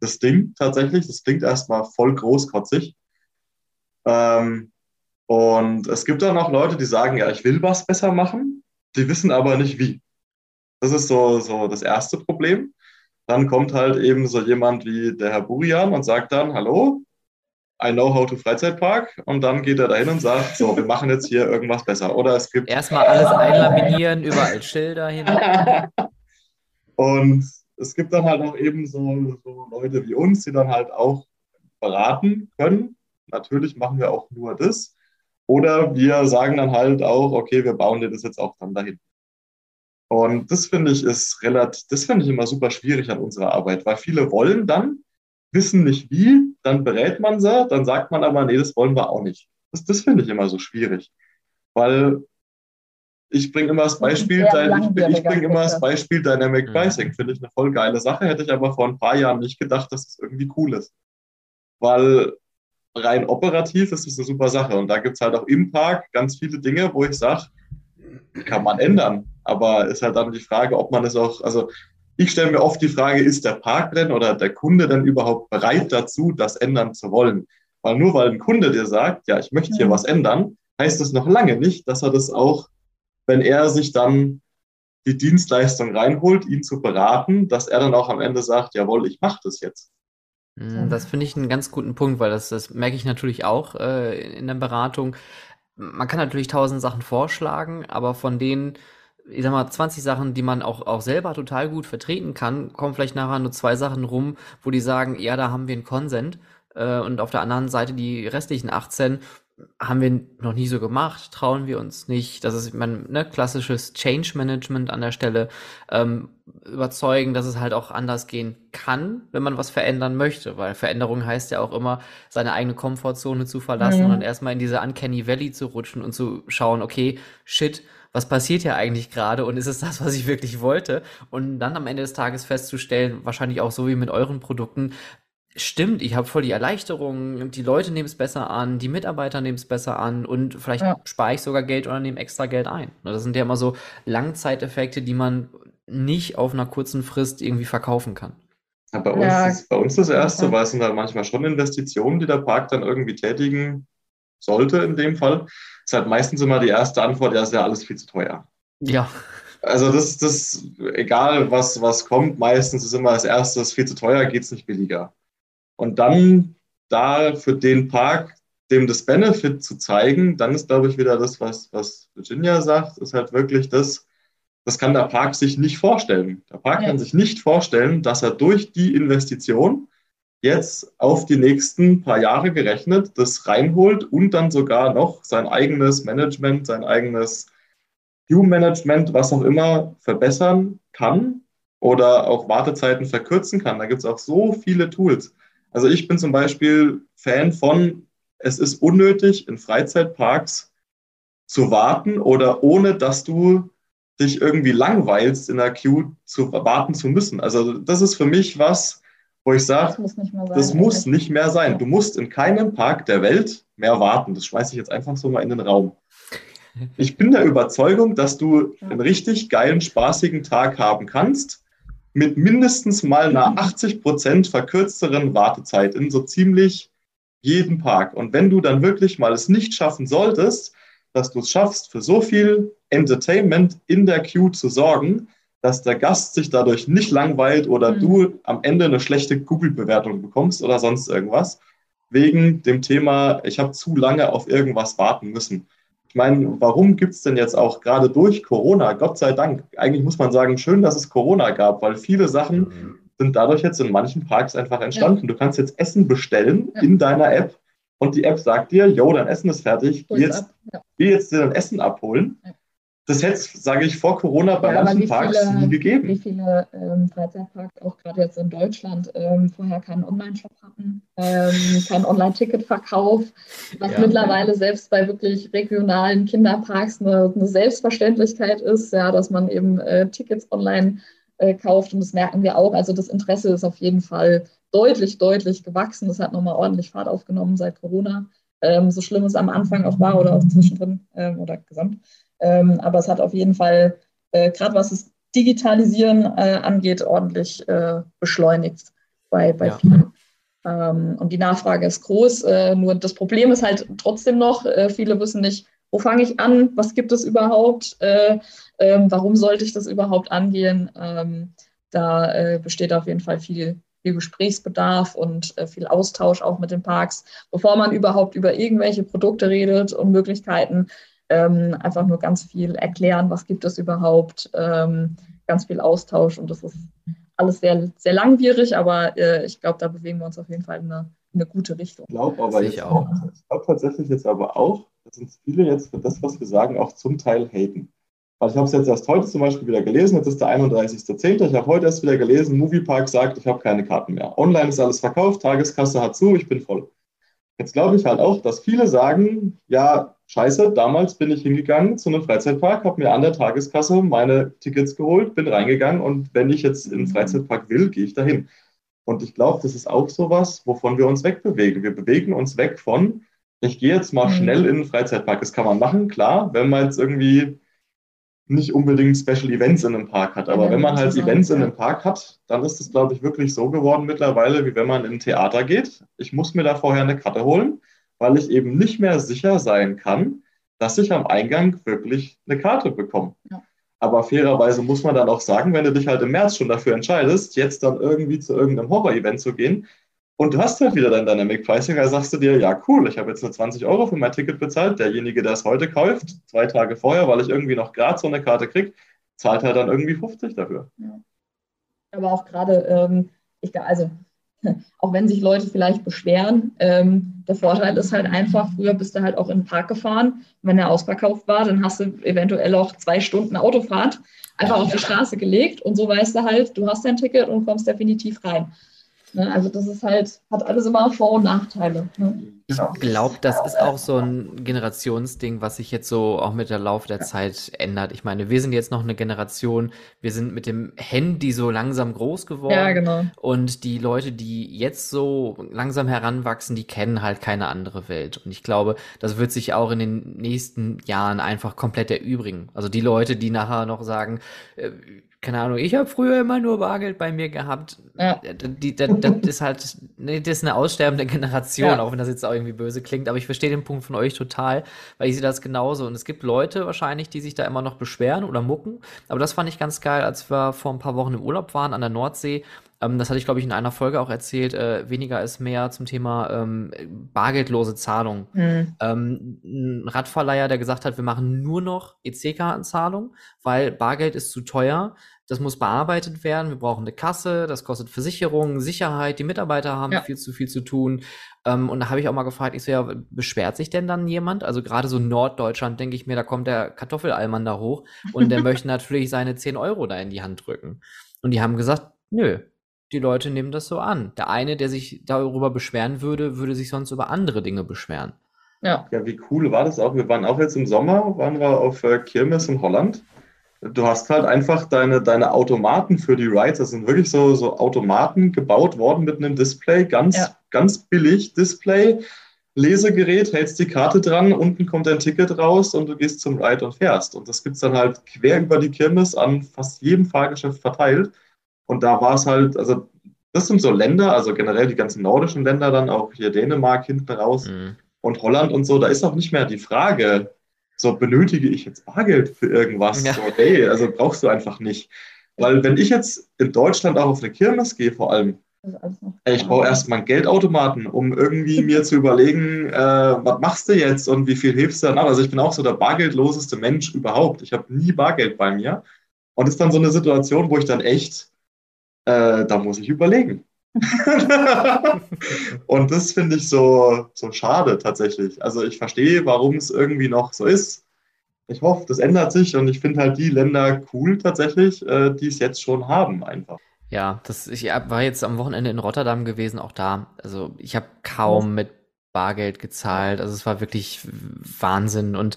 das Ding tatsächlich. Das klingt erstmal voll großkotzig. Ähm, und es gibt dann auch Leute, die sagen, ja, ich will was besser machen, die wissen aber nicht wie. Das ist so, so das erste Problem. Dann kommt halt eben so jemand wie der Herr Burian und sagt dann, hallo, I know how to Freizeitpark und dann geht er dahin und sagt, so, wir machen jetzt hier irgendwas besser. Oder es gibt. Erstmal alles einlaminieren, überall Schilder hin. und es gibt dann halt auch eben so, so Leute wie uns, die dann halt auch beraten können. Natürlich machen wir auch nur das. Oder wir sagen dann halt auch, okay, wir bauen dir das jetzt auch dann dahin. Und das finde ich ist relativ, das finde ich immer super schwierig an unserer Arbeit, weil viele wollen dann, wissen nicht wie, dann berät man sie, dann sagt man aber, nee, das wollen wir auch nicht. Das, das finde ich immer so schwierig. Weil ich bringe immer das Beispiel, ich, ich bringe immer das Beispiel Dynamic Pricing. Finde ich eine voll geile Sache. Hätte ich aber vor ein paar Jahren nicht gedacht, dass das irgendwie cool ist. Weil rein operativ ist es eine super Sache. Und da gibt es halt auch im Park ganz viele Dinge, wo ich sage, kann man ändern. Aber ist halt dann die Frage, ob man es auch, also ich stelle mir oft die Frage, ist der Park denn oder der Kunde denn überhaupt bereit dazu, das ändern zu wollen? Weil nur weil ein Kunde dir sagt, ja, ich möchte hier mhm. was ändern, heißt das noch lange nicht, dass er das auch, wenn er sich dann die Dienstleistung reinholt, ihn zu beraten, dass er dann auch am Ende sagt, jawohl, ich mache das jetzt. Mhm, das finde ich einen ganz guten Punkt, weil das, das merke ich natürlich auch äh, in der Beratung. Man kann natürlich tausend Sachen vorschlagen, aber von denen ich sag mal, 20 Sachen, die man auch, auch selber total gut vertreten kann, kommen vielleicht nachher nur zwei Sachen rum, wo die sagen, ja, da haben wir einen Konsent. Äh, und auf der anderen Seite die restlichen 18 haben wir noch nie so gemacht, trauen wir uns nicht. Das ist mein ne, klassisches Change Management an der Stelle. Ähm, überzeugen, dass es halt auch anders gehen kann, wenn man was verändern möchte, weil Veränderung heißt ja auch immer, seine eigene Komfortzone zu verlassen mhm. und erstmal in diese Uncanny Valley zu rutschen und zu schauen, okay, shit, was passiert hier eigentlich gerade und ist es das, was ich wirklich wollte? Und dann am Ende des Tages festzustellen, wahrscheinlich auch so wie mit euren Produkten, Stimmt, ich habe voll die Erleichterung, die Leute nehmen es besser an, die Mitarbeiter nehmen es besser an und vielleicht ja. spare ich sogar Geld oder nehme extra Geld ein. Das sind ja immer so Langzeiteffekte, die man nicht auf einer kurzen Frist irgendwie verkaufen kann. Ja, bei, uns ja. ist, bei uns das Erste, weil es sind halt manchmal schon Investitionen, die der Park dann irgendwie tätigen sollte in dem Fall ist halt meistens immer die erste Antwort, ja, ist ja alles viel zu teuer. Ja. Also das, das, egal was, was kommt, meistens ist immer das erste, ist viel zu teuer, geht es nicht billiger. Und dann da für den Park dem das Benefit zu zeigen, dann ist, glaube ich, wieder das, was, was Virginia sagt, ist halt wirklich das, das kann der Park sich nicht vorstellen. Der Park ja. kann sich nicht vorstellen, dass er durch die Investition jetzt auf die nächsten paar Jahre gerechnet das reinholt und dann sogar noch sein eigenes Management, sein eigenes View-Management, was auch immer, verbessern kann oder auch Wartezeiten verkürzen kann. Da gibt es auch so viele Tools. Also ich bin zum Beispiel Fan von, es ist unnötig, in Freizeitparks zu warten oder ohne dass du dich irgendwie langweilst, in der Queue zu warten zu müssen. Also das ist für mich was, wo ich sage, das muss, nicht mehr, sein, das muss nicht mehr sein. Du musst in keinem Park der Welt mehr warten. Das schmeiße ich jetzt einfach so mal in den Raum. ich bin der Überzeugung, dass du einen richtig geilen, spaßigen Tag haben kannst, mit mindestens mal einer 80 Prozent verkürzteren Wartezeit in so ziemlich jedem Park. Und wenn du dann wirklich mal es nicht schaffen solltest, dass du es schaffst, für so viel Entertainment in der Queue zu sorgen, dass der Gast sich dadurch nicht langweilt oder mhm. du am Ende eine schlechte Google-Bewertung bekommst oder sonst irgendwas, wegen dem Thema, ich habe zu lange auf irgendwas warten müssen. Ich meine, warum gibt es denn jetzt auch gerade durch Corona, Gott sei Dank, eigentlich muss man sagen, schön, dass es Corona gab, weil viele Sachen mhm. sind dadurch jetzt in manchen Parks einfach entstanden. Ja. Du kannst jetzt Essen bestellen ja. in deiner App und die App sagt dir, jo, dein Essen ist fertig, geh jetzt, ja. geh jetzt dir dein Essen abholen. Das hätte es, sage ich, vor Corona bei ja, manchen Parks viele, nie gegeben. Wie viele ähm, Freizeitparks, auch gerade jetzt in Deutschland, ähm, vorher keinen Online-Shop hatten, ähm, keinen Online-Ticket-Verkauf, was ja. mittlerweile selbst bei wirklich regionalen Kinderparks eine, eine, Selbstverständlichkeit ist, ja, dass man eben äh, Tickets online äh, kauft und das merken wir auch. Also das Interesse ist auf jeden Fall deutlich, deutlich gewachsen. Das hat nochmal ordentlich Fahrt aufgenommen seit Corona. Ähm, so schlimm es am Anfang auch war oder auch zwischendrin ähm, oder gesamt. Ähm, aber es hat auf jeden Fall, äh, gerade was das Digitalisieren äh, angeht, ordentlich äh, beschleunigt bei, bei ja. vielen. Ähm, und die Nachfrage ist groß. Äh, nur das Problem ist halt trotzdem noch, äh, viele wissen nicht, wo fange ich an, was gibt es überhaupt, äh, ähm, warum sollte ich das überhaupt angehen. Ähm, da besteht auf jeden Fall viel, viel Gesprächsbedarf und viel Austausch auch mit den Parks, bevor man überhaupt über irgendwelche Produkte redet und Möglichkeiten ähm, einfach nur ganz viel erklären, was gibt es überhaupt, ähm, ganz viel Austausch und das ist alles sehr, sehr langwierig, aber äh, ich glaube, da bewegen wir uns auf jeden Fall in eine, in eine gute Richtung. Ich glaube aber jetzt auch. Ich glaube tatsächlich jetzt aber auch, dass uns viele jetzt für das, was wir sagen, auch zum Teil haten. Weil ich habe es jetzt erst heute zum Beispiel wieder gelesen, jetzt ist der 31.10. Ich habe heute erst wieder gelesen, Moviepark sagt, ich habe keine Karten mehr. Online ist alles verkauft, Tageskasse hat zu, ich bin voll. Jetzt glaube ich halt auch, dass viele sagen, ja, scheiße, damals bin ich hingegangen zu einem Freizeitpark, habe mir an der Tageskasse meine Tickets geholt, bin reingegangen und wenn ich jetzt in den Freizeitpark will, gehe ich dahin. Und ich glaube, das ist auch sowas, wovon wir uns wegbewegen. Wir bewegen uns weg von, ich gehe jetzt mal mhm. schnell in den Freizeitpark. Das kann man machen, klar, wenn man jetzt irgendwie nicht unbedingt Special Events in einem Park hat. Aber ja, wenn man halt Events in einem Park hat, dann ist es, glaube ich, wirklich so geworden mittlerweile, wie wenn man in ein Theater geht. Ich muss mir da vorher eine Karte holen, weil ich eben nicht mehr sicher sein kann, dass ich am Eingang wirklich eine Karte bekomme. Ja. Aber fairerweise muss man dann auch sagen, wenn du dich halt im März schon dafür entscheidest, jetzt dann irgendwie zu irgendeinem Horror-Event zu gehen, und du hast halt wieder dein Dynamic Pricing, da sagst du dir, ja cool, ich habe jetzt nur 20 Euro für mein Ticket bezahlt. Derjenige, der es heute kauft, zwei Tage vorher, weil ich irgendwie noch gerade so eine Karte kriege, zahlt halt dann irgendwie 50 dafür. Ja. Aber auch gerade, ähm, ich, also auch wenn sich Leute vielleicht beschweren, ähm, der Vorteil ist halt einfach, früher bist du halt auch in den Park gefahren. Wenn er ausverkauft war, dann hast du eventuell auch zwei Stunden Autofahrt einfach auf die Straße gelegt und so weißt du halt, du hast dein Ticket und kommst definitiv rein. Ne? Also das ist halt, hat alles immer Vor- und Nachteile. Ne? Ich glaube, das ist auch so ein Generationsding, was sich jetzt so auch mit der Lauf der Zeit ändert. Ich meine, wir sind jetzt noch eine Generation, wir sind mit dem Handy so langsam groß geworden. Ja, genau. Und die Leute, die jetzt so langsam heranwachsen, die kennen halt keine andere Welt. Und ich glaube, das wird sich auch in den nächsten Jahren einfach komplett erübrigen. Also die Leute, die nachher noch sagen, äh, keine Ahnung, ich habe früher immer nur Bargeld bei mir gehabt. Ja. Die, das, das ist halt, nee, das ist eine aussterbende Generation, ja. auch wenn das jetzt auch irgendwie böse klingt. Aber ich verstehe den Punkt von euch total, weil ich sehe das genauso. Und es gibt Leute wahrscheinlich, die sich da immer noch beschweren oder mucken. Aber das fand ich ganz geil, als wir vor ein paar Wochen im Urlaub waren an der Nordsee ähm, das hatte ich, glaube ich, in einer Folge auch erzählt. Äh, weniger ist mehr zum Thema ähm, bargeldlose Zahlung. Mhm. Ähm, ein Radverleiher, der gesagt hat, wir machen nur noch EC-Kartenzahlung, weil Bargeld ist zu teuer. Das muss bearbeitet werden. Wir brauchen eine Kasse. Das kostet Versicherung, Sicherheit. Die Mitarbeiter haben ja. viel zu viel zu tun. Ähm, und da habe ich auch mal gefragt, ich so, ja, beschwert sich denn dann jemand? Also gerade so Norddeutschland, denke ich mir, da kommt der Kartoffelalmann da hoch und der möchte natürlich seine 10 Euro da in die Hand drücken. Und die haben gesagt, nö, die Leute nehmen das so an. Der eine, der sich darüber beschweren würde, würde sich sonst über andere Dinge beschweren. Ja. Ja, wie cool war das auch? Wir waren auch jetzt im Sommer, waren wir auf äh, Kirmes in Holland. Du hast halt einfach deine, deine Automaten für die Rides, das sind wirklich so, so Automaten gebaut worden mit einem Display, ganz, ja. ganz billig Display. Lesegerät, hältst die Karte dran, unten kommt dein Ticket raus und du gehst zum Ride und fährst. Und das gibt es dann halt quer über die Kirmes an fast jedem Fahrgeschäft verteilt. Und da war es halt, also das sind so Länder, also generell die ganzen nordischen Länder dann, auch hier Dänemark hinten raus mhm. und Holland und so, da ist auch nicht mehr die Frage, so benötige ich jetzt Bargeld für irgendwas? Ja. So, hey, also brauchst du einfach nicht. Weil wenn ich jetzt in Deutschland auch auf eine Kirmes gehe, vor allem, ich brauche erstmal einen Geldautomaten, um irgendwie mir zu überlegen, äh, was machst du jetzt und wie viel hilfst du dann ab? Also ich bin auch so der bargeldloseste Mensch überhaupt. Ich habe nie Bargeld bei mir. Und das ist dann so eine Situation, wo ich dann echt, äh, da muss ich überlegen. und das finde ich so, so schade tatsächlich. Also ich verstehe, warum es irgendwie noch so ist. Ich hoffe, das ändert sich und ich finde halt die Länder cool tatsächlich, äh, die es jetzt schon haben einfach. Ja, das, ich war jetzt am Wochenende in Rotterdam gewesen, auch da. Also ich habe kaum mit Bargeld gezahlt. Also es war wirklich Wahnsinn. Und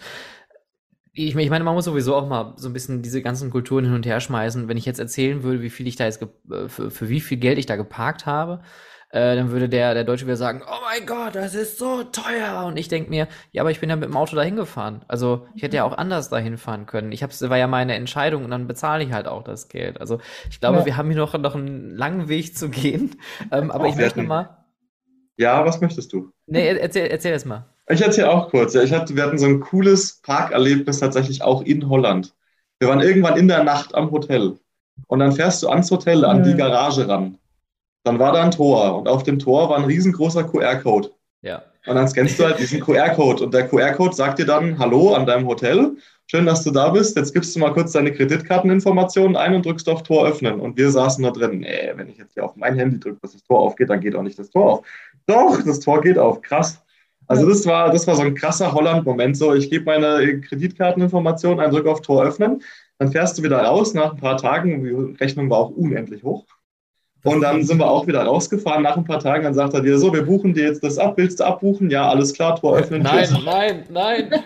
ich, meine, man muss sowieso auch mal so ein bisschen diese ganzen Kulturen hin und her schmeißen. Wenn ich jetzt erzählen würde, wie viel ich da jetzt, äh, für, für wie viel Geld ich da geparkt habe, äh, dann würde der, der Deutsche wieder sagen, oh mein Gott, das ist so teuer. Und ich denke mir, ja, aber ich bin ja mit dem Auto dahin gefahren. Also ich hätte ja auch anders dahin fahren können. Ich hab's, war ja meine Entscheidung und dann bezahle ich halt auch das Geld. Also ich glaube, ja. wir haben hier noch, noch einen langen Weg zu gehen. Ähm, aber ich möchte mal. Ja, was möchtest du? Nee, erzähl, erzähl es mal. Ich erzähle auch kurz. Ja, ich hatte, wir hatten so ein cooles Parkerlebnis tatsächlich auch in Holland. Wir waren irgendwann in der Nacht am Hotel. Und dann fährst du ans Hotel, an die Garage ran. Dann war da ein Tor und auf dem Tor war ein riesengroßer QR-Code. Ja. Und dann scannst du halt diesen QR-Code und der QR-Code sagt dir dann Hallo an deinem Hotel. Schön, dass du da bist. Jetzt gibst du mal kurz deine Kreditkarteninformationen ein und drückst auf Tor öffnen. Und wir saßen da drin. Nee, wenn ich jetzt hier auf mein Handy drücke, dass das Tor aufgeht, dann geht auch nicht das Tor auf. Doch, das Tor geht auf. Krass. Also das war, das war so ein krasser Holland-Moment. So, ich gebe meine Kreditkarteninformationen ein, drücke auf Tor öffnen. Dann fährst du wieder raus nach ein paar Tagen. Die Rechnung war auch unendlich hoch. Und dann sind wir auch wieder rausgefahren nach ein paar Tagen. Dann sagt er dir, so, wir buchen dir jetzt das ab. Willst du abbuchen? Ja, alles klar, Tor öffnen. Nein, Tür. nein, nein.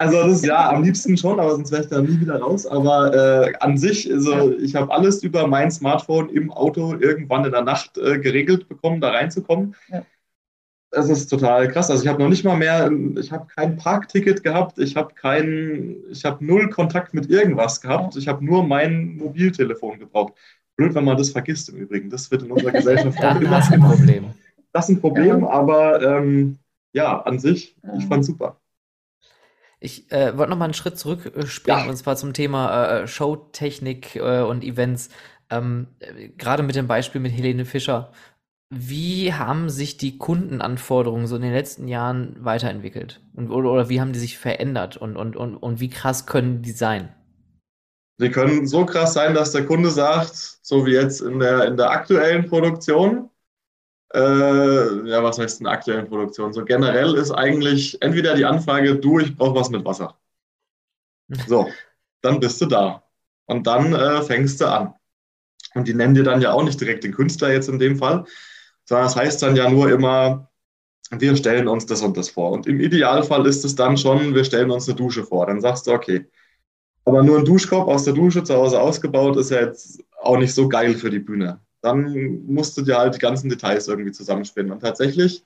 Also das ist ja am liebsten schon, aber sonst wäre ich da nie wieder raus. Aber äh, an sich, also ich habe alles über mein Smartphone im Auto irgendwann in der Nacht äh, geregelt bekommen, da reinzukommen. Ja. Das ist total krass. Also ich habe noch nicht mal mehr, ich habe kein Parkticket gehabt, ich habe kein, ich habe null Kontakt mit irgendwas gehabt. Ich habe nur mein Mobiltelefon gebraucht. Blöd, wenn man das vergisst im Übrigen. Das wird in unserer Gesellschaft auch immer ein Problem. Das ist ein Problem, ja. aber ähm, ja, an sich, ich fand super. Ich äh, wollte noch mal einen Schritt zurückspringen, ja. und zwar zum Thema äh, Showtechnik äh, und Events. Ähm, Gerade mit dem Beispiel mit Helene Fischer. Wie haben sich die Kundenanforderungen so in den letzten Jahren weiterentwickelt? Und, oder, oder wie haben die sich verändert? Und, und, und, und wie krass können die sein? Sie können so krass sein, dass der Kunde sagt, so wie jetzt in der, in der aktuellen Produktion, äh, ja, was heißt in der aktuellen Produktion? So generell ist eigentlich entweder die Anfrage, du, ich brauche was mit Wasser. So, dann bist du da. Und dann äh, fängst du an. Und die nennen dir dann ja auch nicht direkt den Künstler jetzt in dem Fall, das heißt dann ja nur immer, wir stellen uns das und das vor. Und im Idealfall ist es dann schon, wir stellen uns eine Dusche vor. Dann sagst du, okay, aber nur ein Duschkorb aus der Dusche zu Hause ausgebaut ist ja jetzt auch nicht so geil für die Bühne. Dann musst du dir halt die ganzen Details irgendwie zusammenspinnen. Und tatsächlich,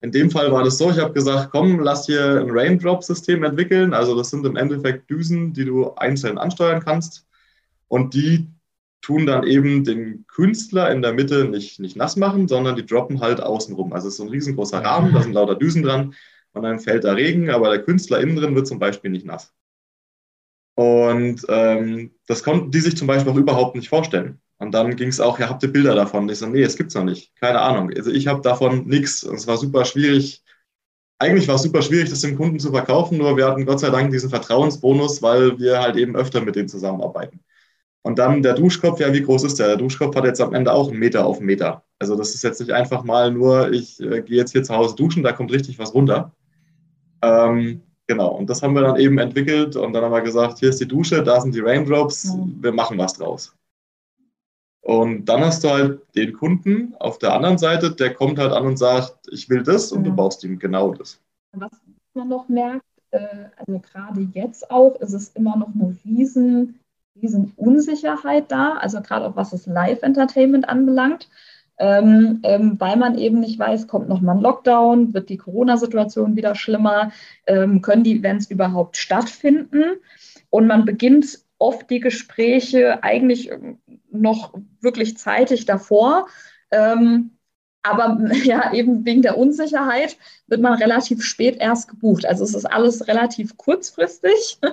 in dem Fall war das so, ich habe gesagt, komm, lass hier ein Raindrop-System entwickeln. Also das sind im Endeffekt Düsen, die du einzeln ansteuern kannst. Und die tun dann eben den Künstler in der Mitte nicht, nicht nass machen, sondern die droppen halt außenrum. Also es ist so ein riesengroßer Rahmen, da sind lauter Düsen dran und dann fällt da Regen, aber der Künstler innen drin wird zum Beispiel nicht nass. Und ähm, das konnten die sich zum Beispiel auch überhaupt nicht vorstellen. Und dann ging es auch, ja, habt ihr Bilder davon? ich so, nee, es gibt's noch nicht. Keine Ahnung. Also ich habe davon nichts. Und es war super schwierig. Eigentlich war es super schwierig, das dem Kunden zu verkaufen, nur wir hatten Gott sei Dank diesen Vertrauensbonus, weil wir halt eben öfter mit denen zusammenarbeiten. Und dann der Duschkopf, ja, wie groß ist der? Der Duschkopf hat jetzt am Ende auch einen Meter auf einen Meter. Also das ist jetzt nicht einfach mal nur, ich äh, gehe jetzt hier zu Hause duschen, da kommt richtig was runter. Ähm, Genau, und das haben wir dann eben entwickelt und dann haben wir gesagt, hier ist die Dusche, da sind die Raindrops, wir machen was draus. Und dann hast du halt den Kunden auf der anderen Seite, der kommt halt an und sagt, ich will das und du baust ihm genau das. Was man noch merkt, äh, also gerade jetzt auch, ist es immer noch eine riesen, riesen Unsicherheit da, also gerade auch was das Live-Entertainment anbelangt. ähm, ähm, weil man eben nicht weiß, kommt noch mal ein Lockdown, wird die Corona-Situation wieder schlimmer, ähm, können die Events überhaupt stattfinden? Und man beginnt oft die Gespräche eigentlich noch wirklich zeitig davor. Ähm, aber ja, eben wegen der Unsicherheit wird man relativ spät erst gebucht. Also es ist alles relativ kurzfristig.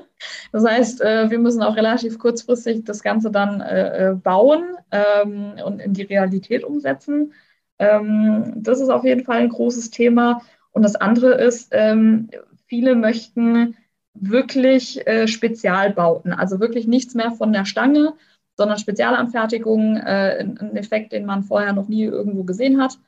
Das heißt, äh, wir müssen auch relativ kurzfristig das Ganze dann äh, äh, bauen ähm, und in die Realität umsetzen. Ähm, das ist auf jeden Fall ein großes Thema. Und das andere ist, ähm, viele möchten wirklich Spezialbauten, also wirklich nichts mehr von der Stange, sondern Spezialanfertigungen, äh, ein Effekt, den man vorher noch nie irgendwo gesehen hat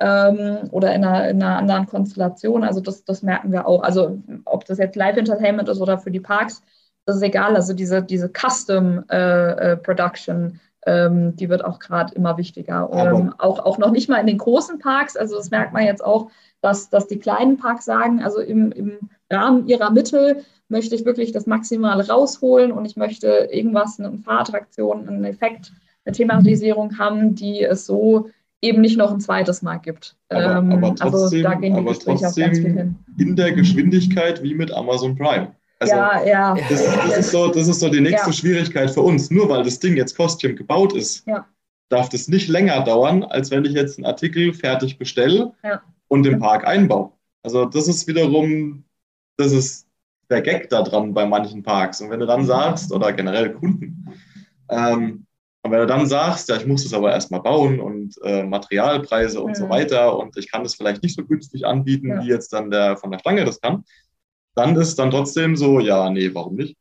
ähm, oder in einer, in einer, anderen Konstellation. Also das, das merken wir auch. Also ob das jetzt Live-Entertainment ist oder für die Parks, das ist egal. Also diese, diese Custom-Production, äh, äh ähm, die wird auch gerade immer wichtiger. Ähm, auch, auch noch nicht mal in den großen Parks. Also das merkt man jetzt auch, dass, dass die kleinen Parks sagen, also im, im Rahmen ihrer Mittel möchte ich wirklich das Maximale rausholen und ich möchte irgendwas, eine Fahrattraktion, einen Effekt, eine Thematisierung haben, die es so eben nicht noch ein zweites Mal gibt. Aber, ähm, aber trotzdem, also da gehen die Gespräche auch ganz viel hin. In der Geschwindigkeit wie mit Amazon Prime. Also ja, ja. Das, das, ist so, das ist so die nächste ja. Schwierigkeit für uns. Nur weil das Ding jetzt Costume gebaut ist, ja. darf das nicht länger dauern, als wenn ich jetzt einen Artikel fertig bestelle ja. und im Park einbaue. Also das ist wiederum, das ist der Gag da dran bei manchen Parks. Und wenn du dann mhm. sagst, oder generell Kunden, ähm, und wenn du dann sagst, ja, ich muss das aber erstmal bauen und äh, Materialpreise und mhm. so weiter und ich kann das vielleicht nicht so günstig anbieten, ja. wie jetzt dann der von der Stange das kann, dann ist dann trotzdem so, ja, nee, warum nicht?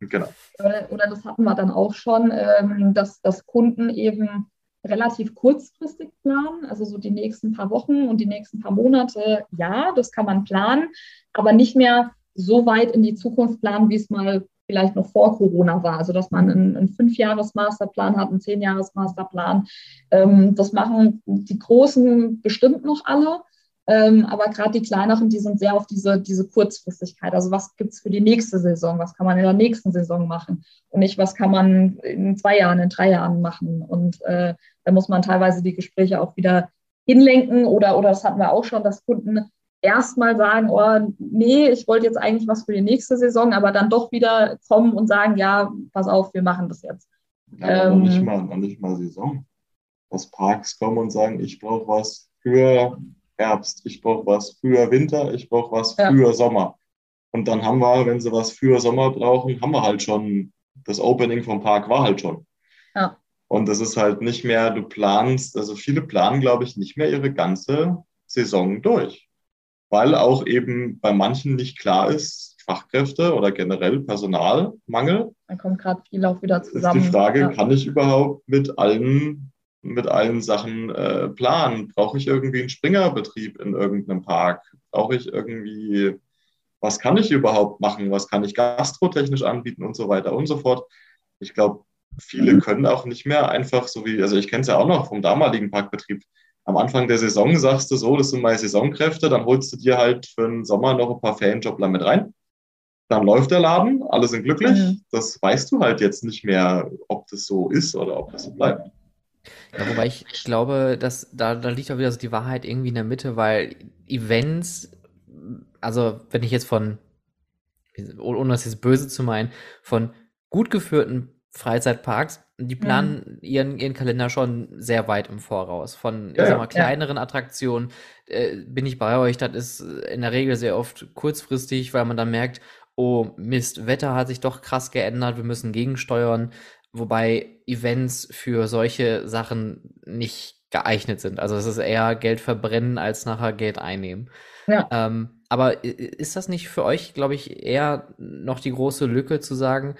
Genau. Oder, oder das hatten wir dann auch schon, ähm, dass, dass Kunden eben relativ kurzfristig planen, also so die nächsten paar Wochen und die nächsten paar Monate, ja, das kann man planen, aber nicht mehr so weit in die Zukunft planen, wie es mal vielleicht noch vor Corona war. Also dass man einen, Fünfjahres-Masterplan hat, einen Zehn-Jahres-Masterplan. Ähm, das machen die Großen bestimmt noch alle. Ähm, aber gerade die kleineren, die sind sehr auf diese, diese Kurzfristigkeit. Also was gibt es für die nächste Saison? Was kann man in der nächsten Saison machen? Und nicht, was kann man in zwei Jahren, in drei Jahren machen? Und äh, da muss man teilweise die Gespräche auch wieder hinlenken oder, oder das hatten wir auch schon, dass Kunden erstmal sagen, oh, nee, ich wollte jetzt eigentlich was für die nächste Saison, aber dann doch wieder kommen und sagen, ja, pass auf, wir machen das jetzt. Ja, ähm, noch, nicht mal, noch nicht mal Saison. Dass Parks kommen und sagen, ich brauche was für Herbst, ich brauche was für Winter, ich brauche was ja. für Sommer. Und dann haben wir, wenn sie was für Sommer brauchen, haben wir halt schon, das Opening vom Park war halt schon. Ja. Und das ist halt nicht mehr, du planst, also viele planen, glaube ich, nicht mehr ihre ganze Saison durch weil auch eben bei manchen nicht klar ist, Fachkräfte oder generell Personalmangel. Da kommt gerade viel auch wieder zusammen. Ist die Frage, ja. kann ich überhaupt mit allen, mit allen Sachen äh, planen? Brauche ich irgendwie einen Springerbetrieb in irgendeinem Park? Brauche ich irgendwie, was kann ich überhaupt machen? Was kann ich gastrotechnisch anbieten und so weiter und so fort? Ich glaube, viele mhm. können auch nicht mehr einfach so wie, also ich kenne es ja auch noch vom damaligen Parkbetrieb, am Anfang der Saison sagst du so, das sind meine Saisonkräfte, dann holst du dir halt für den Sommer noch ein paar Ferienjobler mit rein. Dann läuft der Laden, alle sind glücklich. Mhm. Das weißt du halt jetzt nicht mehr, ob das so ist oder ob das so bleibt. Ja, wobei ich glaube, dass da, da liegt auch wieder so die Wahrheit irgendwie in der Mitte, weil Events, also wenn ich jetzt von, ohne das jetzt böse zu meinen, von gut geführten Freizeitparks, die planen mhm. ihren, ihren Kalender schon sehr weit im Voraus. Von, ich sag mal, kleineren ja. Attraktionen äh, bin ich bei euch. Das ist in der Regel sehr oft kurzfristig, weil man dann merkt, oh Mist, Wetter hat sich doch krass geändert, wir müssen gegensteuern. Wobei Events für solche Sachen nicht geeignet sind. Also es ist eher Geld verbrennen als nachher Geld einnehmen. Ja. Ähm, aber ist das nicht für euch, glaube ich, eher noch die große Lücke zu sagen,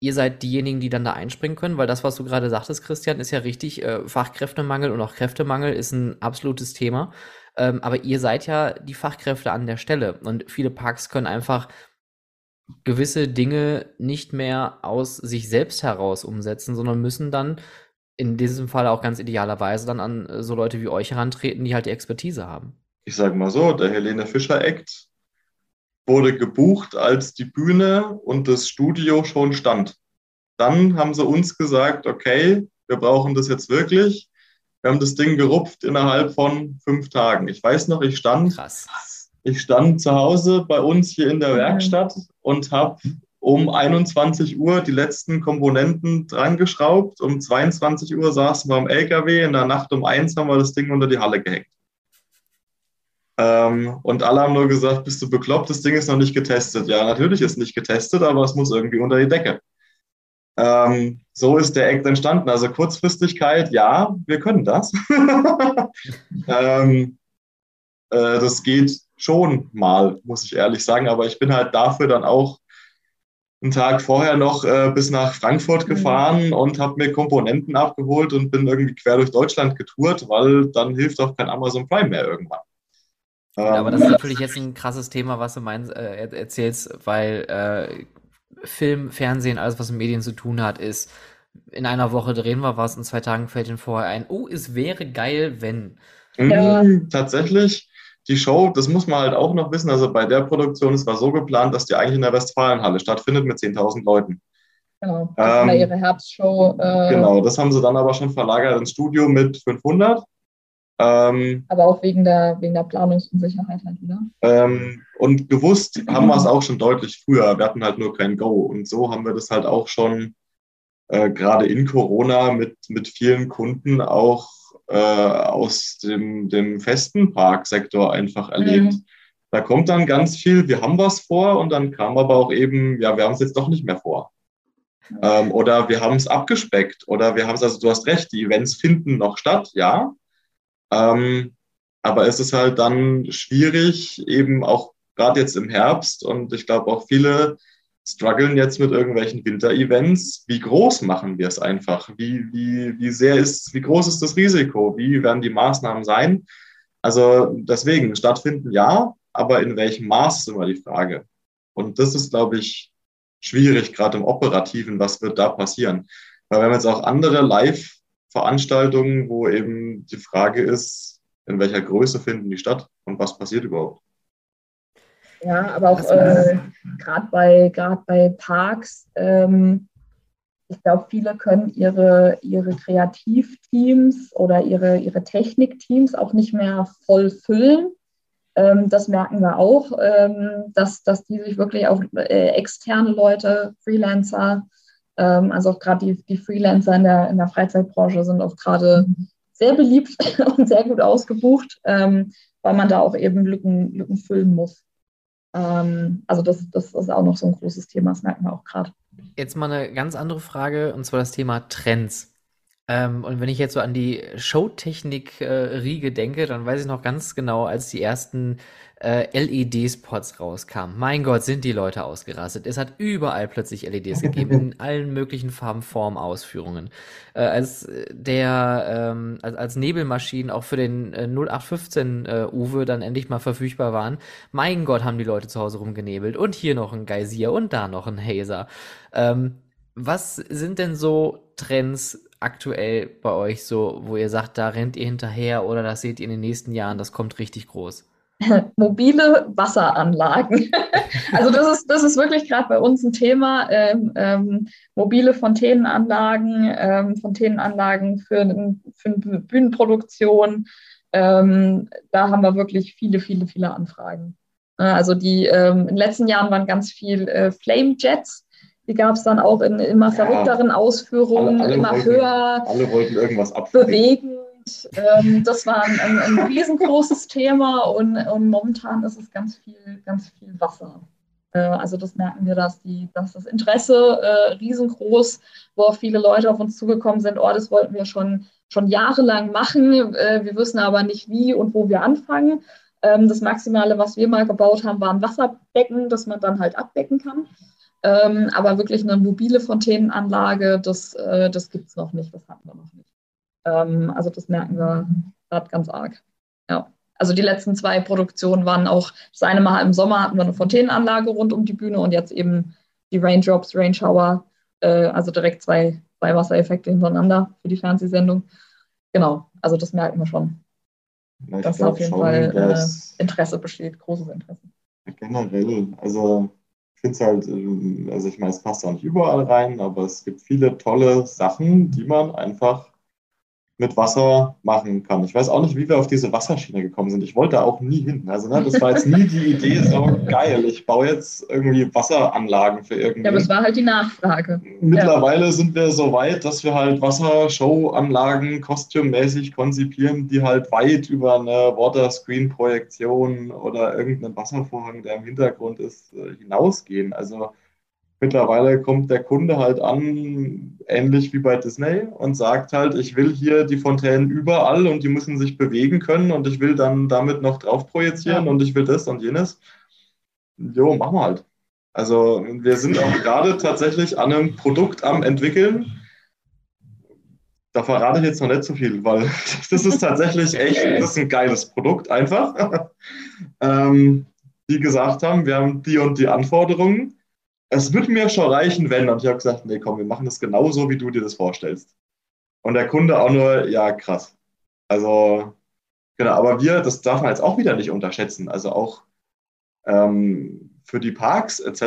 ihr seid diejenigen, die dann da einspringen können, weil das, was du gerade sagtest, Christian, ist ja richtig. Äh, Fachkräftemangel und auch Kräftemangel ist ein absolutes Thema. Ähm, aber ihr seid ja die Fachkräfte an der Stelle und viele Parks können einfach gewisse Dinge nicht mehr aus sich selbst heraus umsetzen, sondern müssen dann in diesem Fall auch ganz idealerweise dann an äh, so Leute wie euch herantreten, die halt die Expertise haben. Ich sage mal so, der Helene Fischer Act wurde gebucht, als die Bühne und das Studio schon stand. Dann haben sie uns gesagt, okay, wir brauchen das jetzt wirklich. Wir haben das Ding gerupft innerhalb von fünf Tagen. Ich weiß noch, ich stand, Krass. ich stand zu Hause bei uns hier in der. Werkstatt und habe um 21 Uhr die letzten Komponenten dran geschraubt. Um 22 Uhr saßen wir am LKW. In der Nacht um eins haben wir das Ding unter die Halle gehängt. Ähm, und alle haben nur gesagt, bist du bekloppt, das Ding ist noch nicht getestet. Ja, natürlich ist nicht getestet, aber es muss irgendwie unter die Decke. Ähm, so ist der Act entstanden. Also Kurzfristigkeit, ja, wir können das. ähm, äh, das geht schon mal, muss ich ehrlich sagen, aber ich bin halt dafür dann auch einen Tag vorher noch äh, bis nach Frankfurt mhm. gefahren mhm. und habe mir Komponenten abgeholt und bin irgendwie quer durch Deutschland getourt, weil dann hilft auch kein Amazon Prime mehr irgendwann. Ja, aber das ist natürlich jetzt ein krasses Thema, was du meinst, äh, erzählst, weil äh, Film, Fernsehen, alles, was mit Medien zu tun hat, ist, in einer Woche drehen wir was, in zwei Tagen fällt ihnen vorher ein, oh, es wäre geil, wenn. Mhm, ja. Tatsächlich, die Show, das muss man halt auch noch wissen, also bei der Produktion, es war so geplant, dass die eigentlich in der Westfalenhalle stattfindet mit 10.000 Leuten. Genau, das ähm, war ihre Herbstshow. Äh, genau, das haben sie dann aber schon verlagert ins Studio mit 500. Ähm, Aber auch wegen der, wegen der Planungsunsicherheit halt wieder. Ähm, und gewusst haben wir es auch schon deutlich früher. Wir hatten halt nur kein Go. Und so haben wir das halt auch schon äh, gerade in Corona mit, mit vielen Kunden auch äh, aus dem, dem festen Parksektor einfach erlebt. Mhm. Da kommt dann ganz viel, wir haben was vor und dann kam aber auch eben, ja, wir haben es jetzt doch nicht mehr vor. Ähm, oder wir haben es abgespeckt oder wir haben es, also du hast recht, die Events finden noch statt, ja, ähm, aber es ist halt dann schwierig, eben auch gerade jetzt im Herbst und ich glaube auch viele strugglen jetzt mit irgendwelchen Winter-Events. Wie groß machen wir es einfach? Wie, wie, wie sehr ist, wie groß ist das Risiko? Wie werden die Maßnahmen sein? Also deswegen, stattfinden ja, aber in welchem Maß ist immer die Frage. Und das ist, glaube ich, schwierig, gerade im Operativen, was wird da passieren? Weil wir haben jetzt auch andere Live- Veranstaltungen, wo eben die Frage ist, in welcher Größe finden die statt und was passiert überhaupt. Ja, aber auch äh, gerade bei, bei Parks, ähm, ich glaube, viele können ihre, ihre Kreativteams oder ihre, ihre Technikteams auch nicht mehr voll füllen. Ähm, das merken wir auch, ähm, dass, dass die sich wirklich auf äh, externe Leute, Freelancer, also auch gerade die, die Freelancer in der, in der Freizeitbranche sind auch gerade sehr beliebt und sehr gut ausgebucht, ähm, weil man da auch eben Lücken, Lücken füllen muss. Ähm, also das, das ist auch noch so ein großes Thema, das merken wir auch gerade. Jetzt mal eine ganz andere Frage, und zwar das Thema Trends. Ähm, und wenn ich jetzt so an die Showtechnik-Riege äh, denke, dann weiß ich noch ganz genau, als die ersten äh, LED-Spots rauskamen. Mein Gott, sind die Leute ausgerastet. Es hat überall plötzlich LEDs gegeben, in allen möglichen Farben, Formen, Ausführungen. Äh, als der, ähm, als, als Nebelmaschinen auch für den äh, 0815 äh, Uwe dann endlich mal verfügbar waren, mein Gott, haben die Leute zu Hause rumgenebelt. Und hier noch ein Geysir und da noch ein Hazer. Ähm, was sind denn so Trends aktuell bei euch so, wo ihr sagt, da rennt ihr hinterher oder das seht ihr in den nächsten Jahren, das kommt richtig groß? mobile Wasseranlagen. also das ist, das ist wirklich gerade bei uns ein Thema. Ähm, ähm, mobile Fontänenanlagen, ähm, Fontänenanlagen für, für Bühnenproduktion. Ähm, da haben wir wirklich viele, viele, viele Anfragen. Also die ähm, in den letzten Jahren waren ganz viel äh, Flame Jets. Die gab es dann auch in immer verrückteren Ausführungen, alle, alle immer wollten, höher alle wollten irgendwas bewegen ähm, das war ein, ein, ein, riesengroßes Thema und, und momentan ist es ganz viel, ganz viel Wasser. Äh, also das merken wir, dass, die, dass das Interesse äh, riesengroß, wo auch viele Leute auf uns zugekommen sind, oh, das wollten wir schon, schon jahrelang machen, äh, wir wissen aber nicht wie und wo wir anfangen. Ähm, das Maximale, was wir mal gebaut haben, war ein Wasserbecken, das man dann halt abdecken kann. Ähm, aber wirklich eine mobile Fontänenanlage, das, äh, das gibt es noch nicht, das hatten wir noch nicht. Ähm, also das merken wir gerade ganz arg. Ja. Also die letzten zwei Produktionen waren auch, das eine Mal im Sommer hatten wir eine Fontänenanlage rund um die Bühne und jetzt eben die Raindrops, Rainshower, äh, also direkt zwei, zwei Wassereffekte hintereinander für die Fernsehsendung. Genau, also das merken wir schon. Ja, dass auf jeden schon, Fall äh, Interesse besteht, großes Interesse. Generell, also finde es halt, äh, also ich meine, es passt auch nicht überall rein, aber es gibt viele tolle Sachen, die man einfach mit Wasser machen kann. Ich weiß auch nicht, wie wir auf diese Wasserschiene gekommen sind. Ich wollte auch nie hin. Also ne, das war jetzt nie die Idee, so geil, ich baue jetzt irgendwie Wasseranlagen für irgendwie. Ja, aber es war halt die Nachfrage. Mittlerweile ja. sind wir so weit, dass wir halt Wassershowanlagen kostümmäßig konzipieren, die halt weit über eine Waterscreen-Projektion oder irgendeinen Wasservorhang, der im Hintergrund ist, äh, hinausgehen. Also Mittlerweile kommt der Kunde halt an, ähnlich wie bei Disney, und sagt halt, ich will hier die Fontänen überall und die müssen sich bewegen können und ich will dann damit noch drauf projizieren und ich will das und jenes. Jo, machen wir halt. Also wir sind auch gerade tatsächlich an einem Produkt am entwickeln. Da verrate ich jetzt noch nicht so viel, weil das ist tatsächlich echt, das ist ein geiles Produkt einfach. ähm, die gesagt haben, wir haben die und die Anforderungen es wird mir schon reichen, wenn. Und ich habe gesagt, nee, komm, wir machen das genauso, wie du dir das vorstellst. Und der Kunde auch nur, ja, krass. Also, genau, aber wir, das darf man jetzt auch wieder nicht unterschätzen. Also auch ähm, für die Parks etc.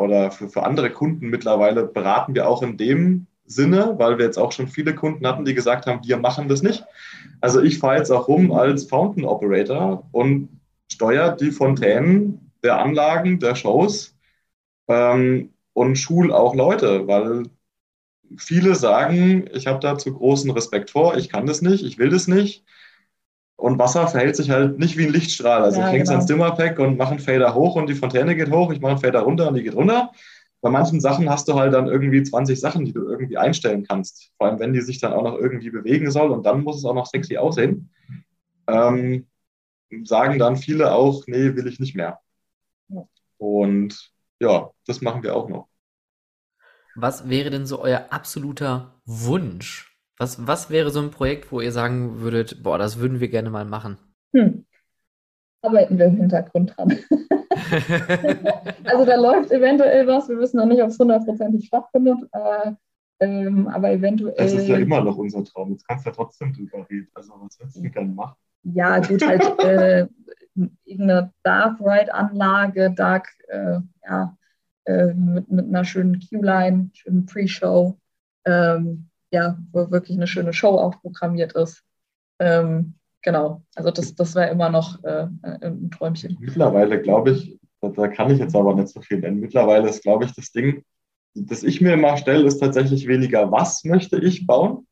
oder für, für andere Kunden mittlerweile beraten wir auch in dem Sinne, weil wir jetzt auch schon viele Kunden hatten, die gesagt haben, wir machen das nicht. Also ich fahre jetzt auch rum als Fountain Operator und steuere die Fontänen der Anlagen, der Shows ähm, und schul auch Leute, weil viele sagen, ich habe da zu großen Respekt vor, ich kann das nicht, ich will das nicht. Und Wasser verhält sich halt nicht wie ein Lichtstrahl. Also ja, ich hänge es genau. ans Dimmerpack und mache einen Fader hoch und die Fontäne geht hoch, ich mache einen Fader runter und die geht runter. Bei manchen Sachen hast du halt dann irgendwie 20 Sachen, die du irgendwie einstellen kannst. Vor allem, wenn die sich dann auch noch irgendwie bewegen soll und dann muss es auch noch sexy aussehen. Ähm, sagen dann viele auch, nee, will ich nicht mehr. Und ja, das machen wir auch noch. Was wäre denn so euer absoluter Wunsch? Was, was wäre so ein Projekt, wo ihr sagen würdet, boah, das würden wir gerne mal machen? Hm. Arbeiten wir im Hintergrund dran. also da läuft eventuell was, wir wissen noch nicht, ob es hundertprozentig stattfindet, äh, ähm, aber eventuell. Das ist ja immer noch unser Traum, jetzt kannst du ja trotzdem drüber reden. Also was würdest du gerne machen? Ja, gut, halt äh, irgendeine Dark Ride-Anlage, Dark, äh, ja, äh, mit, mit einer schönen Q-Line, schönen Pre-Show, ähm, ja, wo wirklich eine schöne Show auch programmiert ist. Ähm, genau, also das, das wäre immer noch äh, ein Träumchen. Mittlerweile glaube ich, da kann ich jetzt aber nicht so viel nennen. Mittlerweile ist, glaube ich, das Ding, das ich mir immer stelle, ist tatsächlich weniger, was möchte ich bauen,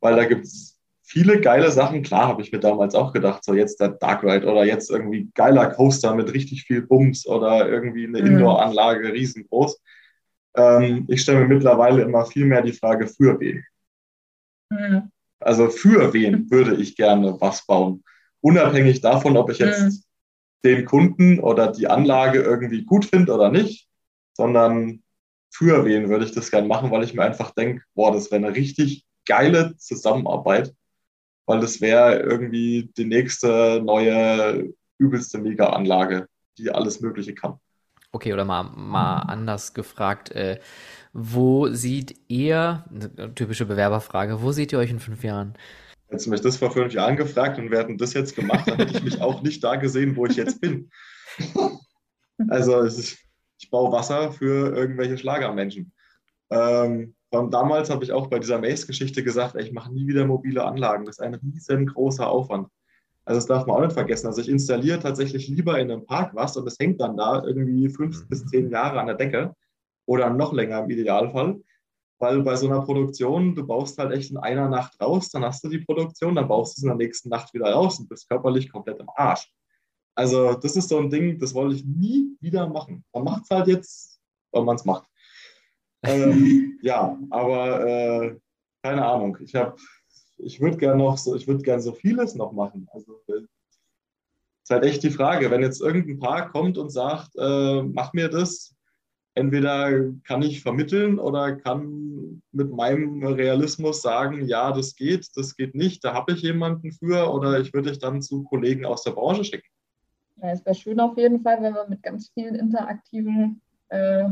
weil da gibt es viele geile Sachen. Klar, habe ich mir damals auch gedacht, so jetzt der Dark Ride oder jetzt irgendwie geiler Coaster mit richtig viel Bums oder irgendwie eine mhm. Indoor-Anlage riesengroß. Ähm, ich stelle mir mittlerweile immer viel mehr die Frage, für wen? Mhm. Also für wen würde ich gerne was bauen? Unabhängig davon, ob ich jetzt mhm. den Kunden oder die Anlage irgendwie gut finde oder nicht, sondern für wen würde ich das gerne machen, weil ich mir einfach denke, boah, das wäre eine richtig geile Zusammenarbeit weil das wäre irgendwie die nächste neue übelste Mega-Anlage, die alles Mögliche kann. Okay, oder mal, mal anders gefragt, äh, wo seht ihr, eine typische Bewerberfrage, wo seht ihr euch in fünf Jahren? Hättest du mich das vor fünf Jahren gefragt und wir hätten das jetzt gemacht, dann hätte ich mich auch nicht da gesehen, wo ich jetzt bin. Also ist, ich baue Wasser für irgendwelche Schlagermenschen. Ähm, damals habe ich auch bei dieser Maze-Geschichte gesagt, ey, ich mache nie wieder mobile Anlagen. Das ist ein riesengroßer Aufwand. Also das darf man auch nicht vergessen. Also ich installiere tatsächlich lieber in einem Park was und es hängt dann da irgendwie fünf mhm. bis zehn Jahre an der Decke oder noch länger im Idealfall. Weil bei so einer Produktion, du baust halt echt in einer Nacht raus, dann hast du die Produktion, dann baust du es in der nächsten Nacht wieder raus und bist körperlich komplett im Arsch. Also das ist so ein Ding, das wollte ich nie wieder machen. Man macht es halt jetzt, weil man es macht ähm, ja, aber äh, keine Ahnung. Ich habe, ich würde gerne noch so, ich würde gerne so vieles noch machen. Also äh, ist halt echt die Frage, wenn jetzt irgendein Paar kommt und sagt, äh, mach mir das, entweder kann ich vermitteln oder kann mit meinem Realismus sagen, ja, das geht, das geht nicht, da habe ich jemanden für oder ich würde dich dann zu Kollegen aus der Branche schicken. Ja, es wäre schön auf jeden Fall, wenn wir mit ganz vielen interaktiven äh,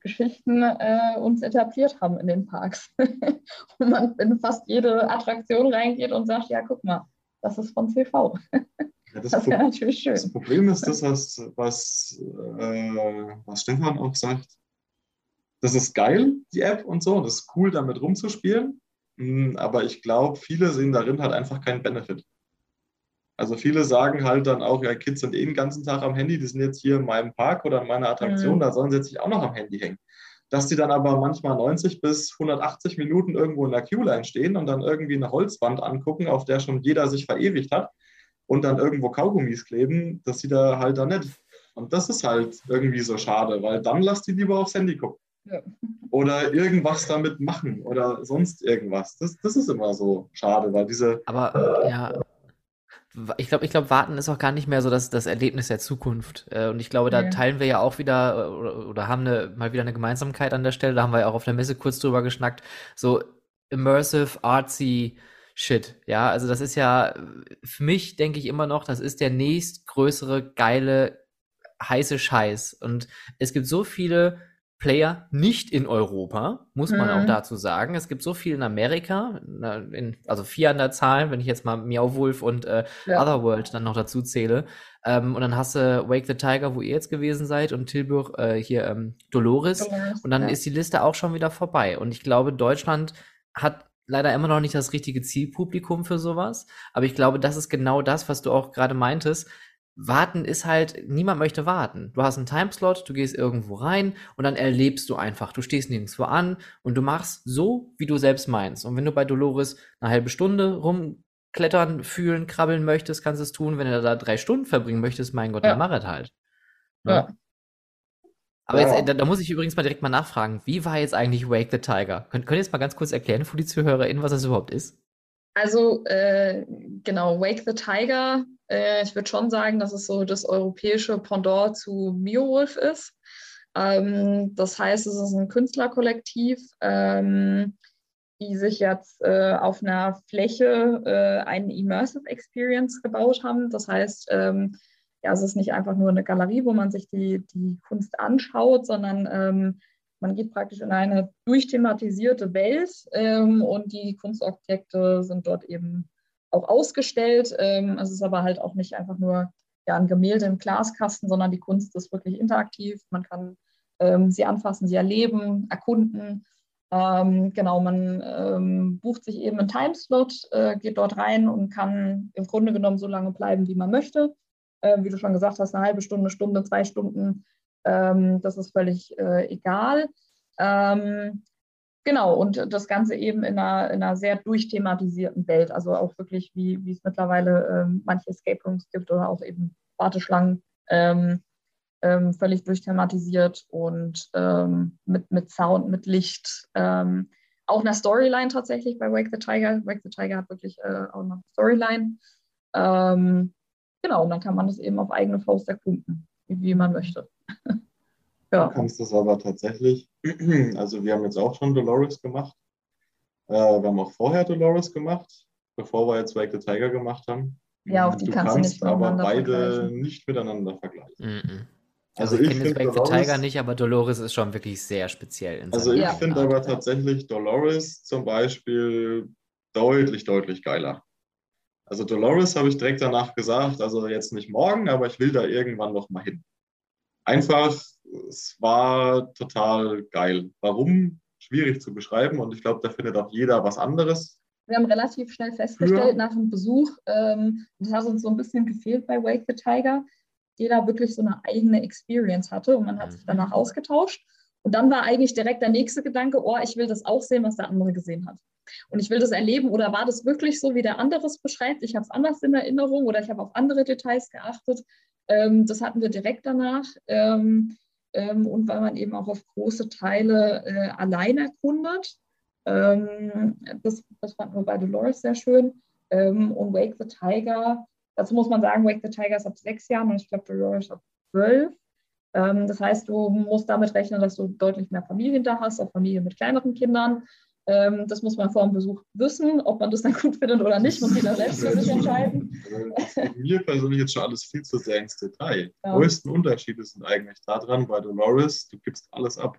Geschichten äh, uns etabliert haben in den Parks. Wo man in fast jede Attraktion reingeht und sagt, ja, guck mal, das ist von CV. Ja, das, das wäre natürlich schön. Das Problem ist das, was, was, äh, was Stefan auch sagt. Das ist geil, die App und so. Das ist cool, damit rumzuspielen. hm, aber ich glaube, viele sehen darin halt einfach keinen Benefit. Also viele sagen halt dann auch, ja, Kids sind eh den ganzen Tag am Handy, die sind jetzt hier in meinem Park oder in meiner Attraktion, mhm. da sollen sie jetzt sich auch noch am Handy hängen. Dass die dann aber manchmal 90 bis 180 Minuten irgendwo in der Queue-Line stehen und dann irgendwie eine Holzwand angucken, auf der schon jeder sich verewigt hat und dann irgendwo Kaugummis kleben, das sieht er halt da nicht. Und das ist halt irgendwie so schade, weil dann lasst die lieber aufs Handy gucken. Ja. Oder irgendwas damit machen oder sonst irgendwas. Das, das ist immer so schade, weil diese. Aber ja, ich glaube, ich glaube, warten ist auch gar nicht mehr so das, das Erlebnis der Zukunft. Äh, und ich glaube, da ja. teilen wir ja auch wieder oder, oder haben eine, mal wieder eine Gemeinsamkeit an der Stelle. Da haben wir ja auch auf der Messe kurz drüber geschnackt. So immersive, artsy Shit. Ja, also das ist ja für mich denke ich immer noch, das ist der nächstgrößere geile heiße Scheiß. Und es gibt so viele Player nicht in Europa, muss man mhm. auch dazu sagen. Es gibt so viel in Amerika, in, also vier an der Zahl, wenn ich jetzt mal Meowwolf und äh, ja. Otherworld dann noch dazu zähle. Ähm, und dann hast du Wake the Tiger, wo ihr jetzt gewesen seid, und Tilburg äh, hier ähm, Dolores. Dolores. Und dann ja. ist die Liste auch schon wieder vorbei. Und ich glaube, Deutschland hat leider immer noch nicht das richtige Zielpublikum für sowas. Aber ich glaube, das ist genau das, was du auch gerade meintest warten ist halt, niemand möchte warten. Du hast einen Timeslot, du gehst irgendwo rein und dann erlebst du einfach. Du stehst nirgendwo an und du machst so, wie du selbst meinst. Und wenn du bei Dolores eine halbe Stunde rumklettern, fühlen, krabbeln möchtest, kannst du es tun. Wenn du da drei Stunden verbringen möchtest, mein Gott, ja. dann mach es halt. Ja. ja. Aber ja. jetzt, da, da, muss ich übrigens mal direkt mal nachfragen, wie war jetzt eigentlich Wake the Tiger? Könnt, könnt ihr jetzt mal ganz kurz erklären für die ZuhörerInnen, was das überhaupt ist? Also, äh, genau, Wake the Tiger äh, ich würde schon sagen, dass es so das europäische Pendant zu Miowolf ist. Ähm, das heißt, es ist ein Künstlerkollektiv, ähm, die sich jetzt äh, auf einer Fläche äh, eine Immersive Experience gebaut haben. Das heißt, ähm, ja, es ist nicht einfach nur eine Galerie, wo man sich die, die Kunst anschaut, sondern ähm, man geht praktisch in eine durchthematisierte Welt ähm, und die Kunstobjekte sind dort eben auch ausgestellt. Ähm, es ist aber halt auch nicht einfach nur ja, ein Gemälde im Glaskasten, sondern die Kunst ist wirklich interaktiv. Man kann ähm, sie anfassen, sie erleben, erkunden. Ähm, genau, man ähm, bucht sich eben einen Timeslot, äh, geht dort rein und kann im Grunde genommen so lange bleiben, wie man möchte. Äh, wie du schon gesagt hast, eine halbe Stunde, Stunde, zwei Stunden, ähm, das ist völlig äh, egal. Ähm, Genau, und das Ganze eben in einer, in einer sehr durchthematisierten Welt, also auch wirklich, wie, wie es mittlerweile ähm, manche Escape Rooms gibt oder auch eben Warteschlangen, ähm, ähm, völlig durchthematisiert und ähm, mit, mit Sound, mit Licht. Auch eine Storyline tatsächlich bei Wake the Tiger. Wake the Tiger hat wirklich äh, auch eine Storyline. Ähm, genau, und dann kann man das eben auf eigene Faust erkunden, wie, wie man möchte. Ja. Du kannst das aber tatsächlich, also wir haben jetzt auch schon Dolores gemacht. Äh, wir haben auch vorher Dolores gemacht, bevor wir jetzt Wake the Tiger gemacht haben. Ja, auch die du kannst, kannst nicht aber beide nicht miteinander vergleichen. Mm -mm. Also, also, ich, ich finde Wake Dolores, the Tiger nicht, aber Dolores ist schon wirklich sehr speziell. also ich ja. finde aber tatsächlich Dolores zum Beispiel deutlich, deutlich geiler. Also Dolores habe ich direkt danach gesagt, also jetzt nicht morgen, aber ich will da irgendwann noch mal hin. Einfach es war total geil. Warum? Schwierig zu beschreiben und ich glaube, da findet auch jeder was anderes. Wir haben relativ schnell festgestellt nach dem Besuch, ähm, das hat uns so ein bisschen gefehlt bei Wake the Tiger, jeder wirklich so eine eigene Experience hatte und man hat sich danach ausgetauscht. Und dann war eigentlich direkt der nächste Gedanke, oh, ich will das auch sehen, was der andere gesehen hat. Und ich will das erleben. Oder war das wirklich so, wie der andere es beschreibt? Ich habe es anders in Erinnerung oder ich habe auf andere Details geachtet. Ähm, das hatten wir direkt danach. Ähm, ähm, und weil man eben auch auf große Teile äh, allein erkundet. Ähm, das, das fanden wir bei Dolores sehr schön. Ähm, und Wake the Tiger, dazu muss man sagen, Wake the Tiger ist ab sechs Jahren und ich glaube Dolores ab zwölf. Ähm, das heißt, du musst damit rechnen, dass du deutlich mehr Familien da hast, auch Familien mit kleineren Kindern. Ähm, das muss man vor dem Besuch wissen, ob man das dann gut findet oder nicht, muss jeder selbst für sich entscheiden. Also, mir persönlich jetzt schon alles viel zu sehr ins Detail. Ja. Größten Unterschiede sind eigentlich daran, bei Dolores, du gibst alles ab.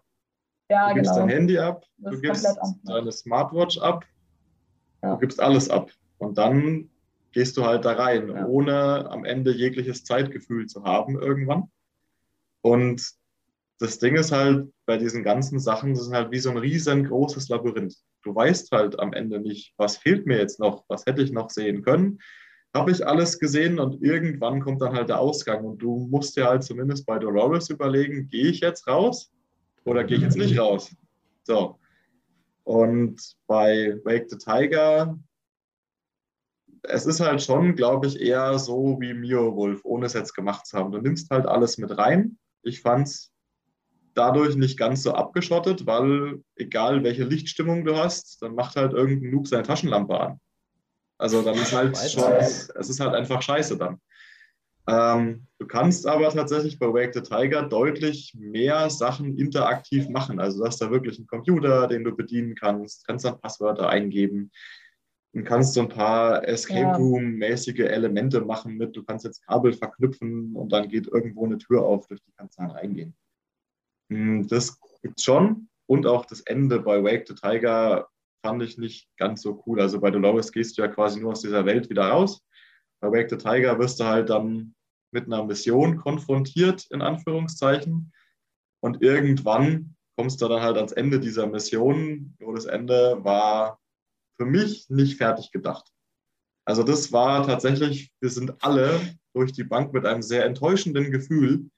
Ja, du gibst genau. dein Handy ab, das du gibst deine Smartwatch ab, ja. du gibst alles ab. Und dann gehst du halt da rein, ja. ohne am Ende jegliches Zeitgefühl zu haben irgendwann. Und das Ding ist halt, bei diesen ganzen Sachen, das ist halt wie so ein riesengroßes Labyrinth. du weißt halt am Ende nicht, was fehlt mir jetzt noch, was hätte ich noch sehen können. Habe ich alles gesehen und irgendwann kommt dann halt der Ausgang und du musst dir halt zumindest bei Dolores überlegen, gehe ich jetzt raus oder gehe ich jetzt nicht raus? So. Und bei Wake the Tiger, es ist halt schon, glaube ich, eher so wie Mio Wolf, ohne es jetzt gemacht zu haben. Du nimmst halt alles mit rein. Ich fand es dadurch nicht ganz so abgeschottet, weil egal welche Lichtstimmung du hast, dann macht halt irgendein Noob seine Taschenlampe an. Also dann ist halt schon, es ist halt einfach scheiße dann. Ähm, du kannst aber tatsächlich bei Wake the Tiger deutlich mehr Sachen interaktiv machen. Also du hast da wirklich einen Computer, den du bedienen kannst, kannst dann Passwörter eingeben und kannst so ein paar Escape Room-mäßige Elemente machen mit. Du kannst jetzt Kabel verknüpfen und dann geht irgendwo eine Tür auf, durch die kannst du dann reingehen. Hm, das gibt's schon. Und auch das Ende bei Wake the Tiger fand ich nicht ganz so cool. Also bei Dolores gehst du ja quasi nur aus dieser Welt wieder raus. Bei Wake the Tiger wirst du halt dann mit einer Mission konfrontiert, in Anführungszeichen. Und irgendwann kommst du dann halt ans Ende dieser Mission. Nur das Ende war für mich nicht fertig gedacht. Also das war tatsächlich, wir sind alle durch die Bank mit einem sehr enttäuschenden Gefühl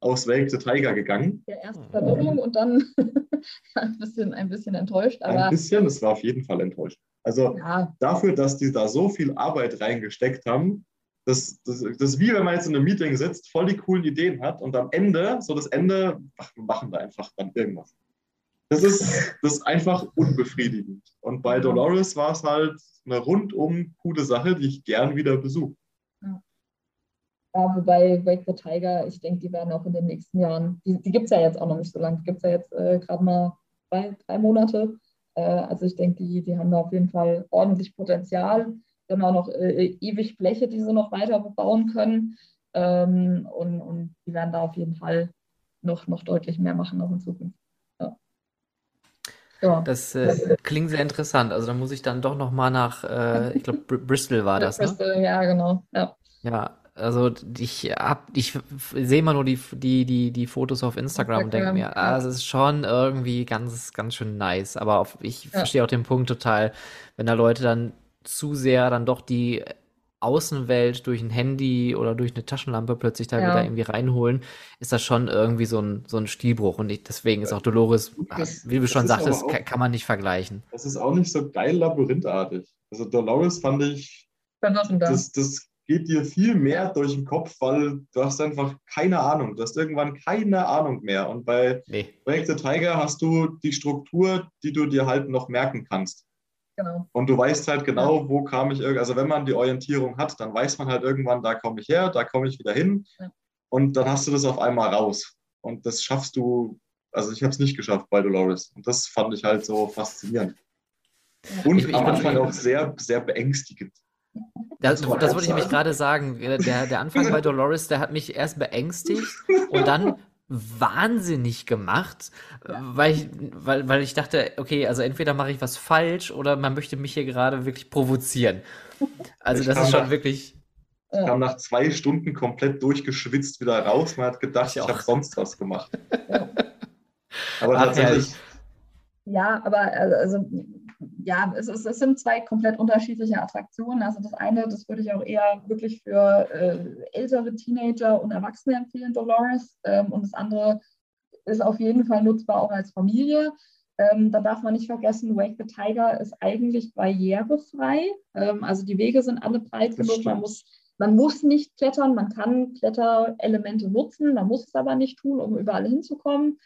aus Wake the Tiger gegangen. Ja, erst Verwirrung und dann ein, bisschen, ein bisschen enttäuscht. Aber ein bisschen, es war auf jeden Fall enttäuscht. Also ja. dafür, dass die da so viel Arbeit reingesteckt haben, das, das, das ist wie wenn man jetzt in einem Meeting sitzt, voll die coolen Ideen hat und am Ende, so das Ende, ach, wir machen da einfach dann irgendwas. Das ist, das ist einfach unbefriedigend. Und bei Dolores war es halt eine rundum coole Sache, die ich gern wieder besuche. Ja, wobei Wake the Tiger, ich denke, die werden auch in den nächsten Jahren, die, die gibt es ja jetzt auch noch nicht so lange, die gibt es ja jetzt äh, gerade mal zwei, drei Monate. Äh, also ich denke, die, die haben da auf jeden Fall ordentlich Potenzial. Die haben auch noch äh, ewig Fläche, die sie noch weiter bebauen können. Ähm, und, und die werden da auf jeden Fall noch, noch deutlich mehr machen, auch in Zukunft. Ja. Ja. Das äh, klingt sehr interessant. Also da muss ich dann doch noch mal nach, äh, ich glaube, Bristol war das, ne? Bristol, ja, genau. Ja. Ja, also ich hab, ich sehe immer nur die, die, die, die Fotos auf Instagram, und denke mir, ah, es ist schon irgendwie ganz, ganz schön nice. Aber auf, ich ja. verstehe auch den Punkt total, wenn da Leute dann zu sehr dann doch die Außenwelt durch ein Handy oder durch eine Taschenlampe plötzlich da ja. wieder irgendwie reinholen, ist das schon irgendwie so ein, so ein Stilbruch. Und ich, deswegen ist auch Dolores, das, wie du schon sagtest, auch, kann man nicht vergleichen. Das ist auch nicht so geil labyrinthartig. Also Dolores fand ich, das, das geht dir viel mehr durch den Kopf, weil du hast einfach keine Ahnung. Du hast irgendwann keine Ahnung mehr. Und bei nee. Break the Tiger hast du die Struktur, die du dir halt noch merken kannst. Genau. Und du weißt halt genau, wo kam ich, also wenn man die Orientierung hat, dann weiß man halt irgendwann, da komme ich her, da komme ich wieder hin. Ja. Und dann hast du das auf einmal raus. Und das schaffst du, also ich habe es nicht geschafft bei Dolores. Und das fand ich halt so faszinierend. Und ich, ich am Anfang auch sehr, sehr beängstigend. Das, das wollte ich nämlich gerade sagen. Der, der Anfang bei Dolores, der hat mich erst beängstigt und dann wahnsinnig gemacht, weil ich, weil, weil ich dachte, okay, also entweder mache ich was falsch oder man möchte mich hier gerade wirklich provozieren. Also ich das ist schon nach, wirklich. Ich kam nach zwei Stunden komplett durchgeschwitzt wieder raus. Man hat gedacht, ich, ich habe sonst was gemacht. aber Ach, tatsächlich. Ja, aber also ja, es, ist, es sind zwei komplett unterschiedliche Attraktionen. Also das eine, das würde ich auch eher wirklich für äh, ältere Teenager und Erwachsene empfehlen, Dolores. Ähm, und das andere ist auf jeden Fall nutzbar auch als Familie. Ähm, da darf man nicht vergessen, Wake the Tiger ist eigentlich barrierefrei. Ähm, also die Wege sind alle breit genug. Man muss, man muss nicht klettern, man kann Kletterelemente nutzen, man muss es aber nicht tun, um überall hinzukommen.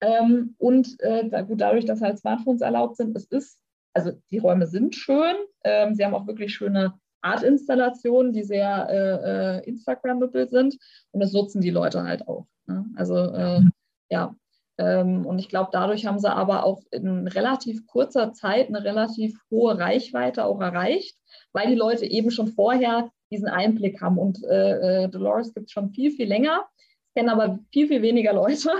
Ähm, und äh, gut, dadurch, dass halt Smartphones erlaubt sind, es ist also die Räume sind schön. Ähm, sie haben auch wirklich schöne Artinstallationen, die sehr äh, äh, Instagrammable sind. Und das nutzen die Leute halt auch. Ne? Also äh, ja. Ähm, und ich glaube, dadurch haben sie aber auch in relativ kurzer Zeit eine relativ hohe Reichweite auch erreicht, weil die Leute eben schon vorher diesen Einblick haben. Und äh, äh Dolores gibt es schon viel, viel länger kennen aber viel, viel weniger Leute,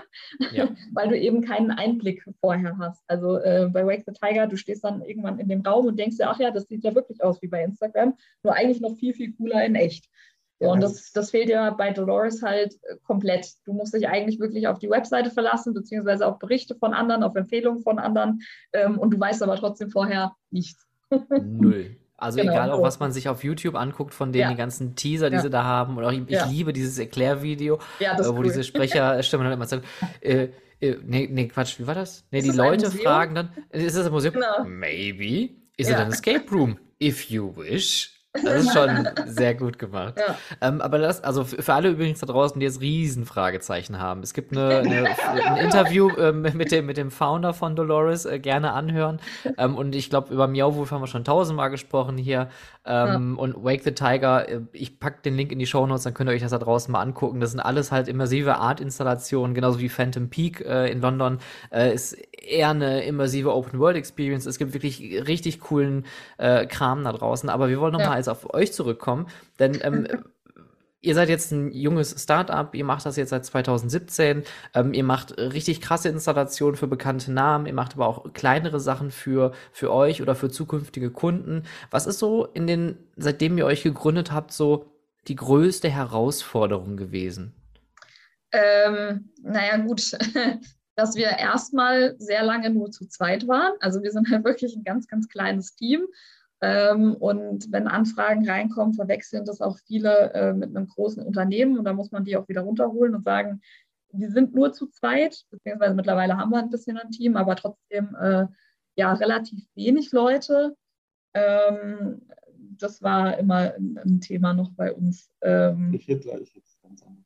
ja. weil du eben keinen Einblick vorher hast. Also äh, bei Wake the Tiger, du stehst dann irgendwann in dem Raum und denkst dir, ach ja, das sieht ja wirklich aus wie bei Instagram, nur eigentlich noch viel, viel cooler in echt. So, und das, das fehlt ja bei Dolores halt äh, komplett. Du musst dich eigentlich wirklich auf die Webseite verlassen, beziehungsweise auf Berichte von anderen, auf Empfehlungen von anderen. Ähm, und du weißt aber trotzdem vorher nichts. Null. Also genau, egal auch, was man sich auf YouTube anguckt von denen, ja. die ganzen Teaser, die ja. sie da haben. Oder ich, ich ja. liebe dieses Erklärvideo, äh, wo cool. diese Sprecherstimme dann immer sagen, äh, äh, nee, nee, Quatsch, wie war das? Nee, ist die Leute fragen dann, ist das ein Museum? Genau. Maybe. Is it an escape room? If you wish. Das ist schon sehr gut gemacht. Ja. Ähm, aber das, also für alle übrigens da draußen, die jetzt Riesenfragezeichen haben. Es gibt eine, eine, ein Interview ähm, mit, dem, mit dem Founder von Dolores, äh, gerne anhören. Ähm, und ich glaube, über Miauwolf haben wir schon tausendmal gesprochen hier. Ähm, ja. Und Wake the Tiger, äh, ich packe den Link in die Show Notes, dann könnt ihr euch das da draußen mal angucken. Das sind alles halt immersive Art-Installationen, genauso wie Phantom Peak äh, in London. Äh, ist eher eine immersive Open-World-Experience. Es gibt wirklich richtig coolen äh, Kram da draußen. Aber wir wollen noch ja. mal jetzt auf euch zurückkommen, denn ähm, Ihr seid jetzt ein junges Startup, ihr macht das jetzt seit 2017, ähm, ihr macht richtig krasse Installationen für bekannte Namen, ihr macht aber auch kleinere Sachen für, für euch oder für zukünftige Kunden. Was ist so in den, seitdem ihr euch gegründet habt, so die größte Herausforderung gewesen? Ähm, naja, gut, dass wir erstmal sehr lange nur zu zweit waren. Also wir sind halt wirklich ein ganz, ganz kleines Team. Ähm, und wenn Anfragen reinkommen, verwechseln das auch viele äh, mit einem großen Unternehmen und da muss man die auch wieder runterholen und sagen, wir sind nur zu zweit, beziehungsweise mittlerweile haben wir ein bisschen ein Team, aber trotzdem äh, ja relativ wenig Leute. Ähm, das war immer ein, Thema noch bei uns. Ähm, ich hätte gleich jetzt ganz anders.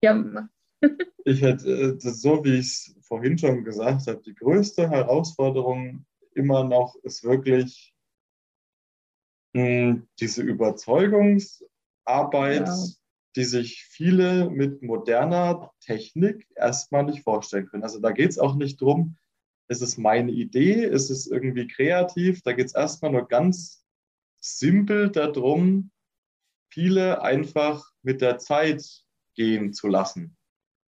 Ja, ich hätte, äh, das so wie ich es vorhin schon gesagt habe, die größte Herausforderung immer noch ist wirklich mh, diese Überzeugungsarbeit, ja. die sich viele mit moderner Technik erstmal nicht vorstellen können. Also da geht es auch nicht darum, ist es meine Idee, ist es irgendwie kreativ, da geht es erstmal nur ganz simpel darum, viele einfach mit der Zeit gehen zu lassen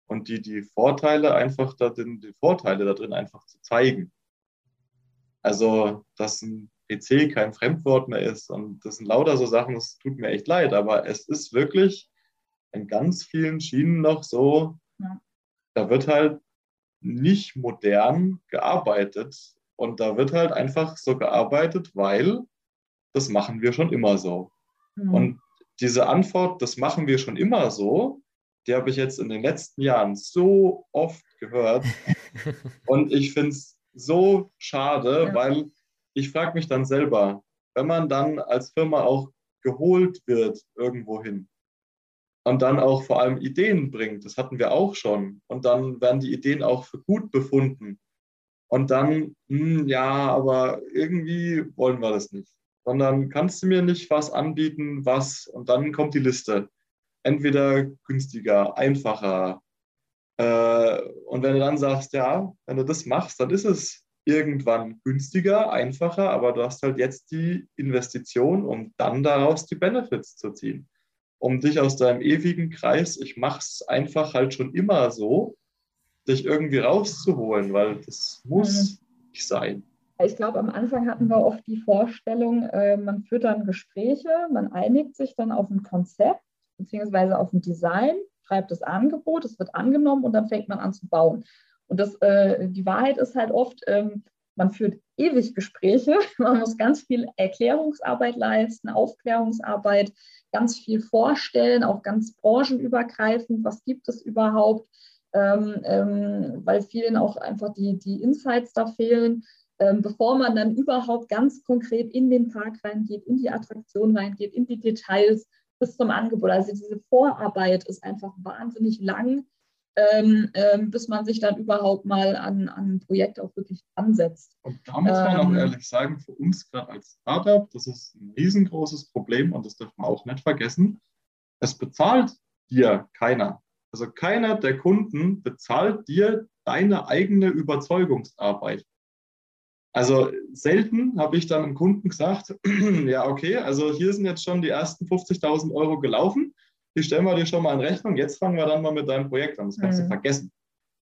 und die, die Vorteile einfach da drin, die Vorteile da drin einfach zu zeigen. Also, dass ein PC kein Fremdwort mehr ist und das sind lauter so Sachen, das tut mir echt leid, aber es ist wirklich in ganz vielen Schienen noch so, ja. da wird halt nicht modern gearbeitet und da wird halt einfach so gearbeitet, weil das machen wir schon immer so. Mhm. Und diese Antwort, das machen wir schon immer so, die habe ich jetzt in den letzten Jahren so oft gehört. und ich finde es so schade, ja. weil ich frage mich dann selber, wenn man dann als Firma auch geholt wird irgendwo hin und dann auch vor allem Ideen bringt, das hatten wir auch schon, und dann werden die Ideen auch für gut befunden. Und dann, hm, ja, aber irgendwie wollen wir das nicht. Sondern kannst du mir nicht was anbieten, was, und dann kommt die Liste entweder günstiger, einfacher. Äh, und wenn du dann sagst, ja, wenn du das machst, dann ist es irgendwann günstiger, einfacher, aber du hast halt jetzt die Investition, um dann daraus die Benefits zu ziehen. Um dich aus deinem ewigen Kreis, ich mache es einfach halt schon immer so, dich irgendwie rauszuholen, weil das muss mhm. nicht sein. Ich glaube, am Anfang hatten wir oft die Vorstellung, äh, man führt dann Gespräche, man einigt sich dann auf ein Konzept beziehungsweise auf ein Design, schreibt das Angebot, es wird angenommen und dann fängt man an zu bauen. Und das, äh, die Wahrheit ist halt oft, ähm, man führt ewig Gespräche, man muss ganz viel Erklärungsarbeit leisten, Aufklärungsarbeit, ganz viel vorstellen, auch ganz branchenübergreifend, was gibt es überhaupt, ähm, ähm, weil vielen auch einfach die, die Insights da fehlen, ähm, bevor man dann überhaupt ganz konkret in den Park reingeht, in die Attraktion reingeht, in die Details bis zum Angebot. Also diese Vorarbeit ist einfach wahnsinnig lang, ähm, ähm, bis man sich dann überhaupt mal an, an ein Projekt auch wirklich ansetzt. Und da muss man auch ähm, ehrlich sagen, für uns gerade als Startup, das ist ein riesengroßes Problem und das darf man auch nicht vergessen. Es bezahlt dir keiner. Also keiner der Kunden bezahlt dir deine eigene Überzeugungsarbeit. Also selten habe ich dann einem Kunden gesagt, ja, okay, also hier sind jetzt schon die ersten 50.000 Euro gelaufen, die stellen wir dir schon mal in Rechnung, jetzt fangen wir dann mal mit deinem Projekt an, das kannst mhm. du vergessen.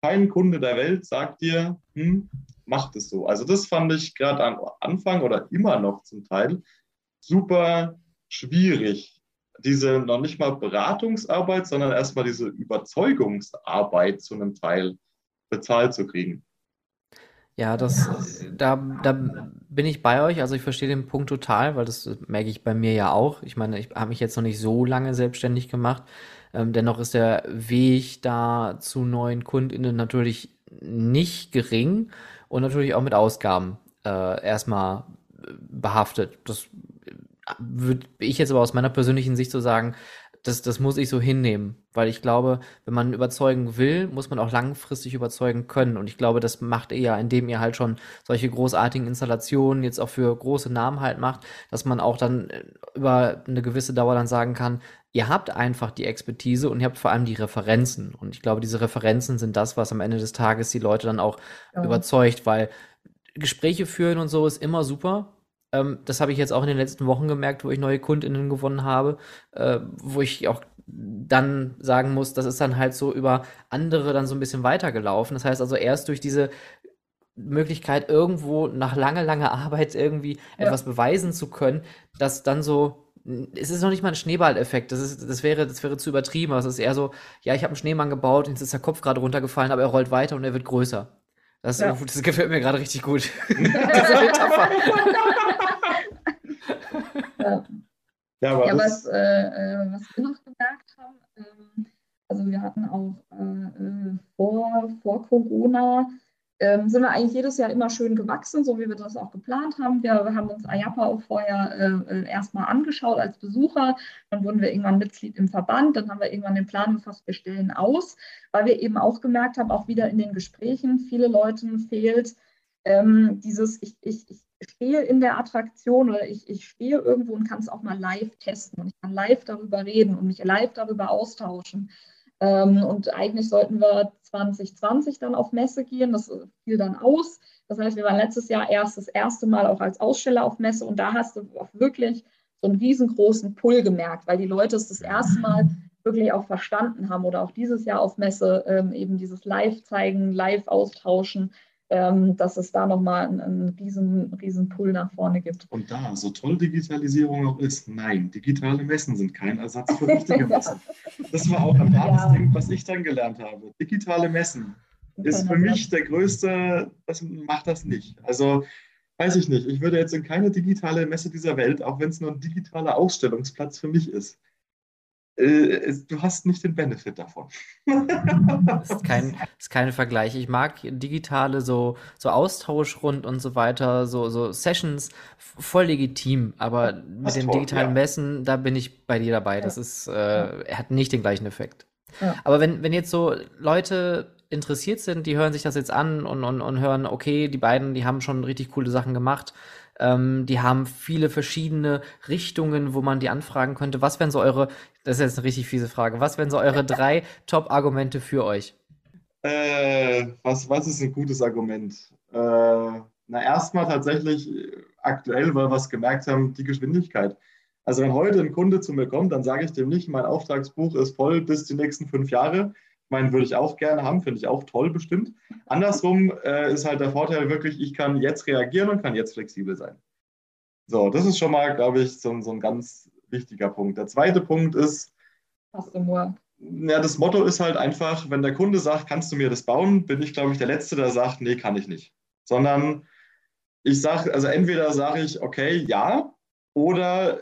Kein Kunde der Welt sagt dir, hm, mach das so. Also das fand ich gerade am Anfang oder immer noch zum Teil super schwierig, diese noch nicht mal Beratungsarbeit, sondern erstmal diese Überzeugungsarbeit zu einem Teil bezahlt zu kriegen. Ja, das, da, da bin ich bei euch. Also ich verstehe den Punkt total, weil das merke ich bei mir ja auch. Ich meine, ich habe mich jetzt noch nicht so lange selbstständig gemacht. Ähm, dennoch ist der Weg da zu neuen KundInnen natürlich nicht gering und natürlich auch mit Ausgaben äh, erstmal behaftet. Das würde ich jetzt aber aus meiner persönlichen Sicht so sagen, das, das muss ich so hinnehmen, weil ich glaube, wenn man überzeugen will, muss man auch langfristig überzeugen können. Und ich glaube, das macht ihr ja, indem ihr halt schon solche großartigen Installationen jetzt auch für große Namen halt macht, dass man auch dann äh, über eine gewisse Dauer dann sagen kann, ihr habt einfach die Expertise und ihr habt vor allem die Referenzen. Und ich glaube, diese Referenzen sind das, was am Ende des Tages die Leute dann auch ja. überzeugt, weil Gespräche führen und so ist immer super, ähm, das habe ich jetzt auch in den letzten Wochen gemerkt, wo ich neue KundInnen gewonnen habe, äh, wo ich auch dann sagen muss, das ist dann halt so über andere dann so ein bisschen weitergelaufen. Das heißt also erst durch diese Möglichkeit, irgendwo nach langer, langer Arbeit irgendwie ja. etwas beweisen zu können, dass dann so es ist noch nicht mal ein Schneeballeffekt. Das, ist, das, wäre, das wäre zu übertrieben. es ist eher so, ja, ich habe einen Schneemann gebaut, jetzt ist der Kopf gerade runtergefallen, aber er rollt weiter und er wird größer. Das, ja. das gefällt mir gerade richtig gut. Diese Metapher. Ja, aber ja, was, äh, äh, was wir noch gemerkt haben, ähm, also wir hatten auch äh, äh vor, vor Corona, ähm, sind wir eigentlich jedes Jahr immer schön gewachsen, so wie wir das auch geplant haben. Wir, haben uns Ayapa auch vorher äh, äh, erstmal angeschaut als Besucher. Dann wurden wir irgendwann Mitglied im Verband. Dann haben wir irgendwann den Plan gefasst, wir stellen aus, weil wir eben auch gemerkt haben, auch wieder in den Gesprächen, viele Leuten fehlt ähm, dieses, ich, ich, ich stehe in der Attraktion oder ich, ich stehe irgendwo und kann es auch mal live testen und ich kann live darüber reden und mich live darüber austauschen. Ähm, und eigentlich sollten wir 2020 dann auf Messe gehen. Das fiel dann aus. Das heißt, wir waren letztes Jahr erst das erste Mal auch als Aussteller auf Messe und da hast du auch wirklich so einen riesengroßen Pull gemerkt, weil die Leute es das erste Mal wirklich auch verstanden haben oder auch dieses Jahr auf Messe ähm, eben dieses Live-Zeigen, Live-Austauschen ähm, dass es da nochmal einen, einen riesen, riesen Pull nach vorne gibt. Und da, so toll Digitalisierung auch ist, nein, digitale Messen sind kein Ersatz für richtige Messen. Das war auch ein wahres ja. Ding, was ich dann gelernt habe. Digitale Messen ist für mich der größte, das macht das nicht. Also weiß ich nicht, ich würde jetzt in keine digitale Messe dieser Welt, auch wenn es nur ein digitaler Ausstellungsplatz für mich ist, äh, du hast nicht den Benefit davon. das ist kein, ist kein Vergleich. Ich mag digitale so, so Austausch rund und so weiter, so, so Sessions voll legitim, aber mit den toll, digitalen ja. Messen, da bin ich bei dir dabei. Das ist, äh, hat nicht den gleichen Effekt. Ja. Aber wenn, wenn jetzt so Leute interessiert sind, die hören sich das jetzt an und, und, und hören, okay, die beiden, die haben schon richtig coole Sachen gemacht. Ähm, die haben viele verschiedene Richtungen, wo man die anfragen könnte. Was wären so eure, das ist jetzt eine richtig fiese Frage, was wären so eure drei Top-Argumente für euch? Äh, was, was ist ein gutes Argument? Äh, na, erstmal tatsächlich aktuell, weil wir es gemerkt haben, die Geschwindigkeit. Also wenn heute ein Kunde zu mir kommt, dann sage ich dem nicht, mein Auftragsbuch ist voll bis die nächsten fünf Jahre, meine, würde ich auch gerne haben, finde ich auch toll bestimmt. Andersrum äh, ist halt der Vorteil wirklich, ich kann jetzt reagieren und kann jetzt flexibel sein. So, das ist schon mal, glaube ich, so, so ein ganz wichtiger Punkt. Der zweite Punkt ist, ja, das Motto ist halt einfach, wenn der Kunde sagt, kannst du mir das bauen, bin ich, glaube ich, der Letzte, der sagt, nee, kann ich nicht. Sondern ich sage, also entweder sage ich, okay, ja, oder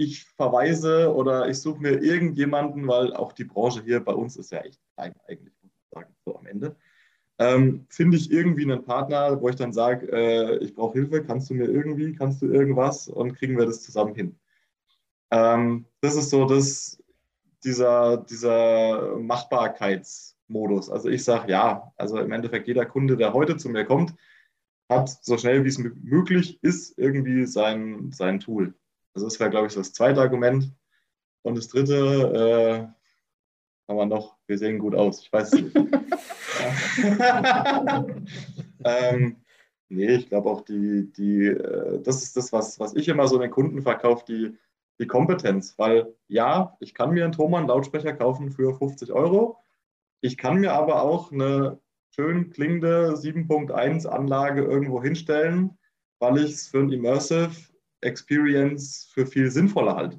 ich verweise oder ich suche mir irgendjemanden, weil auch die Branche hier bei uns ist ja echt klein eigentlich, muss man sagen, so am Ende. Ähm, Finde ich irgendwie einen Partner, wo ich dann sage, äh, ich brauche Hilfe, kannst du mir irgendwie, kannst du irgendwas und kriegen wir das zusammen hin. Ähm, das ist so das, dieser, dieser Machbarkeitsmodus. Also ich sage ja, also im Endeffekt jeder Kunde, der heute zu mir kommt, hat so schnell wie es möglich ist irgendwie sein, sein Tool. Also das wäre, glaube ich, das zweite Argument. Und das dritte äh, haben wir noch, wir sehen gut aus. Ich weiß es nicht. ähm, nee, ich glaube auch, die, die, äh, das ist das, was, was ich immer so den Kunden verkaufe, die, die Kompetenz. Weil ja, ich kann mir einen Thomann Lautsprecher kaufen für 50 Euro. Ich kann mir aber auch eine schön klingende 7.1 Anlage irgendwo hinstellen, weil ich es für ein Immersive Experience für viel sinnvoller halte.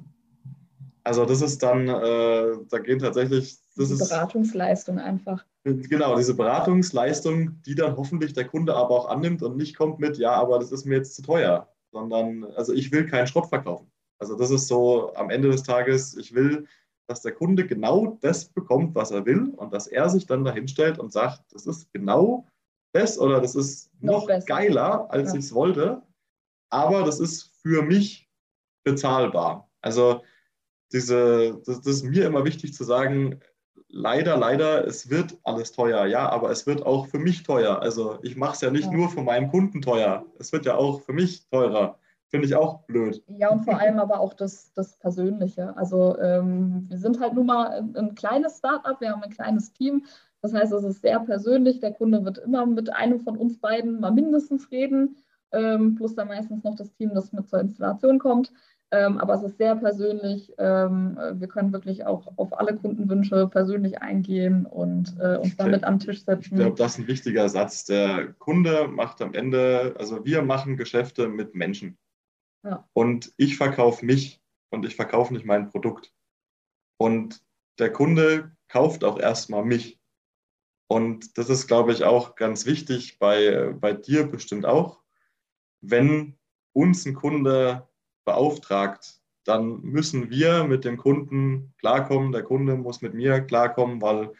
Also das ist dann, äh, da gehen tatsächlich, das Die ist Beratungsleistung einfach. genau diese Beratungsleistung, die dann hoffentlich der Kunde aber auch annimmt und nicht kommt mit, ja, aber das ist mir jetzt zu teuer, sondern also ich will keinen Schrott verkaufen. Also das ist so am Ende des Tages, ich will, dass der Kunde genau das bekommt, was er will und dass er sich dann dahinstellt und sagt, das ist genau das oder das ist Noch noch, geiler, als Ja. ich es wollte, aber das ist für mich bezahlbar. Also diese, das, das ist mir immer wichtig zu sagen, leider, leider, es wird alles teuer, ja, aber es wird auch für mich teuer. Also ich mache es ja nicht Ja. nur für meinen Kunden teuer, es wird ja auch für mich teurer. Finde ich auch blöd. Ja, und vor allem aber auch das, das Persönliche. Also ähm, wir sind halt nun mal ein, ein kleines Startup, wir haben ein kleines Team. Das heißt, es ist sehr persönlich. Der Kunde wird immer mit einem von uns beiden mal mindestens reden, ähm, plus dann meistens noch das Team, das mit zur Installation kommt. Ähm, aber es ist sehr persönlich. Ähm, wir können wirklich auch auf alle Kundenwünsche persönlich eingehen und äh, uns damit am Tisch Ich glaube, setzen. das ist ein wichtiger Satz. Der Kunde macht am Ende, also wir machen Geschäfte mit Menschen. Ja. Und ich verkaufe mich und ich verkaufe nicht mein Produkt. Und der Kunde kauft auch erstmal mich. Und das ist, glaube ich, auch ganz wichtig bei, bei dir bestimmt auch. Wenn uns ein Kunde beauftragt, dann müssen wir mit dem Kunden klarkommen. Der Kunde muss mit mir klarkommen, weil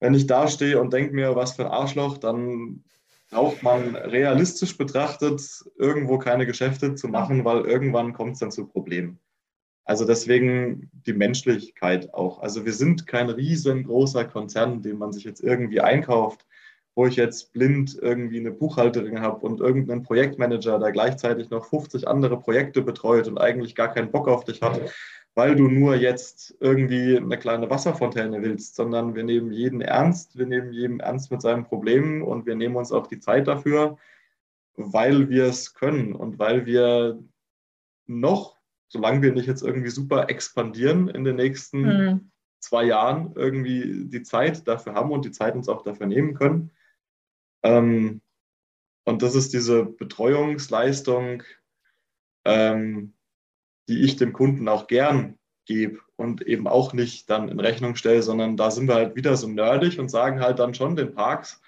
wenn ich da stehe und denke mir, was für ein Arschloch, dann braucht man realistisch betrachtet irgendwo keine Geschäfte zu machen, weil irgendwann kommt es dann zu Problemen. Also deswegen die Menschlichkeit auch. Also wir sind kein riesengroßer Konzern, den man sich jetzt irgendwie einkauft, wo ich jetzt blind irgendwie eine Buchhalterin habe und irgendeinen Projektmanager, der gleichzeitig noch 50 andere Projekte betreut und eigentlich gar keinen Bock auf dich hat, weil du nur jetzt irgendwie eine kleine Wasserfontäne willst, sondern wir nehmen jeden ernst, wir nehmen jeden ernst mit seinen Problemen und wir nehmen uns auch die Zeit dafür, weil wir es können und weil wir noch, solange wir nicht jetzt irgendwie super expandieren in den nächsten Hm. zwei Jahren, irgendwie die Zeit dafür haben und die Zeit uns auch dafür nehmen können. Ähm, und das ist diese Betreuungsleistung, ähm, die ich dem Kunden auch gern gebe und eben auch nicht dann in Rechnung stelle, sondern da sind wir halt wieder so nerdig und sagen halt dann schon den Parks,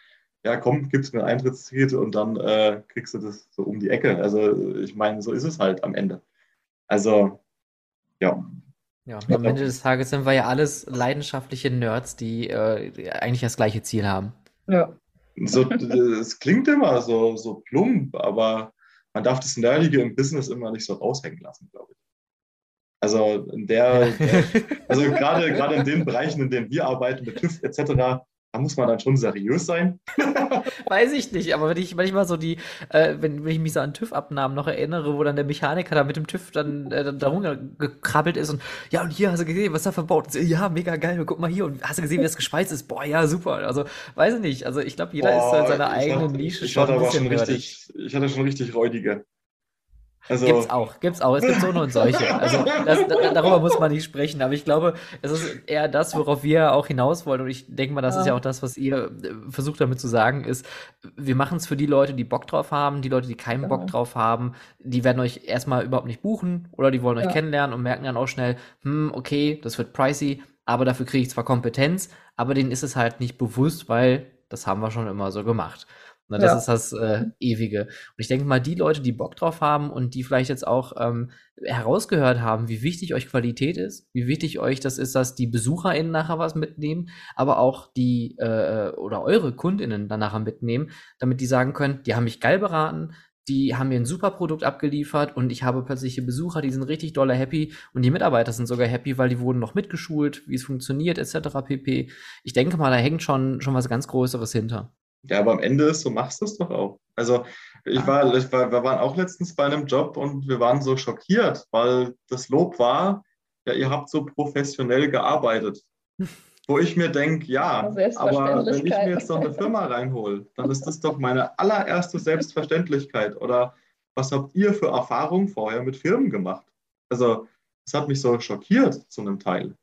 ja komm, gib's mir ein Eintrittsticket und dann äh, kriegst du das so um die Ecke. Also ich meine, so ist es halt am Ende. Also ja, Ja, am Ende des Tages sind wir ja alles leidenschaftliche Nerds, die, äh, die eigentlich das gleiche Ziel haben. Ja. So, es klingt immer so, so plump, aber man darf das Nerdige im Business immer nicht so raushängen lassen, glaube ich. Also in der, der also gerade gerade in den Bereichen, in denen wir arbeiten, mit TÜV etc., da muss man dann schon seriös sein. Weiß ich nicht, aber wenn ich manchmal so die, äh, wenn, wenn ich mich so an TÜV-Abnahmen noch erinnere, wo dann der Mechaniker da mit dem TÜV dann äh, da rumgekrabbelt ist und ja, und hier hast du gesehen, was da verbaut ist. Ja, mega geil, guck mal hier und hast du gesehen, wie das gespeist ist? Boah, ja, super. Also, weiß ich nicht. Also, ich glaube, jeder ist so in seiner eigenen Nische ich schon hatte ein aber bisschen schon richtig, ich hatte schon richtig räudige. Also, Gibt's auch, gibt's auch. Es gibt so und solche. Also das, da, darüber muss man nicht sprechen. Aber ich glaube, es ist eher das, worauf wir auch hinaus wollen. Und ich denke mal, das Ja. ist ja auch das, was ihr äh, versucht damit zu sagen, ist, wir machen es für die Leute, die Bock drauf haben, die Leute, die keinen Genau. Bock drauf haben, die werden euch erstmal überhaupt nicht buchen oder die wollen euch Ja. kennenlernen und merken dann auch schnell, hm, okay, das wird pricey, aber dafür kriege ich zwar Kompetenz, aber denen ist es halt nicht bewusst, weil das haben wir schon immer so gemacht. Na, das Ja. ist das äh, Ewige. Und ich denke mal, die Leute, die Bock drauf haben und die vielleicht jetzt auch ähm, herausgehört haben, wie wichtig euch Qualität ist, wie wichtig euch das ist, dass die BesucherInnen nachher was mitnehmen, aber auch die äh, oder eure KundInnen dann nachher mitnehmen, damit die sagen können, die haben mich geil beraten, die haben mir ein super Produkt abgeliefert und ich habe plötzlich hier Besucher, die sind richtig dolle happy und die Mitarbeiter sind sogar happy, weil die wurden noch mitgeschult, wie es funktioniert, etc. pp. Ich denke mal, da hängt schon, schon was ganz Größeres hinter. Ja, aber am Ende ist, so machst du es doch auch. Also ich war, ich war, wir waren auch letztens bei einem Job und wir waren so schockiert, weil das Lob war, ja, ihr habt so professionell gearbeitet. Wo ich mir denke, ja, aber wenn ich mir jetzt noch eine Firma reinhole, dann ist das doch meine allererste Selbstverständlichkeit. Oder was habt ihr für Erfahrungen vorher mit Firmen gemacht? Also, das hat mich so schockiert zu einem Teil.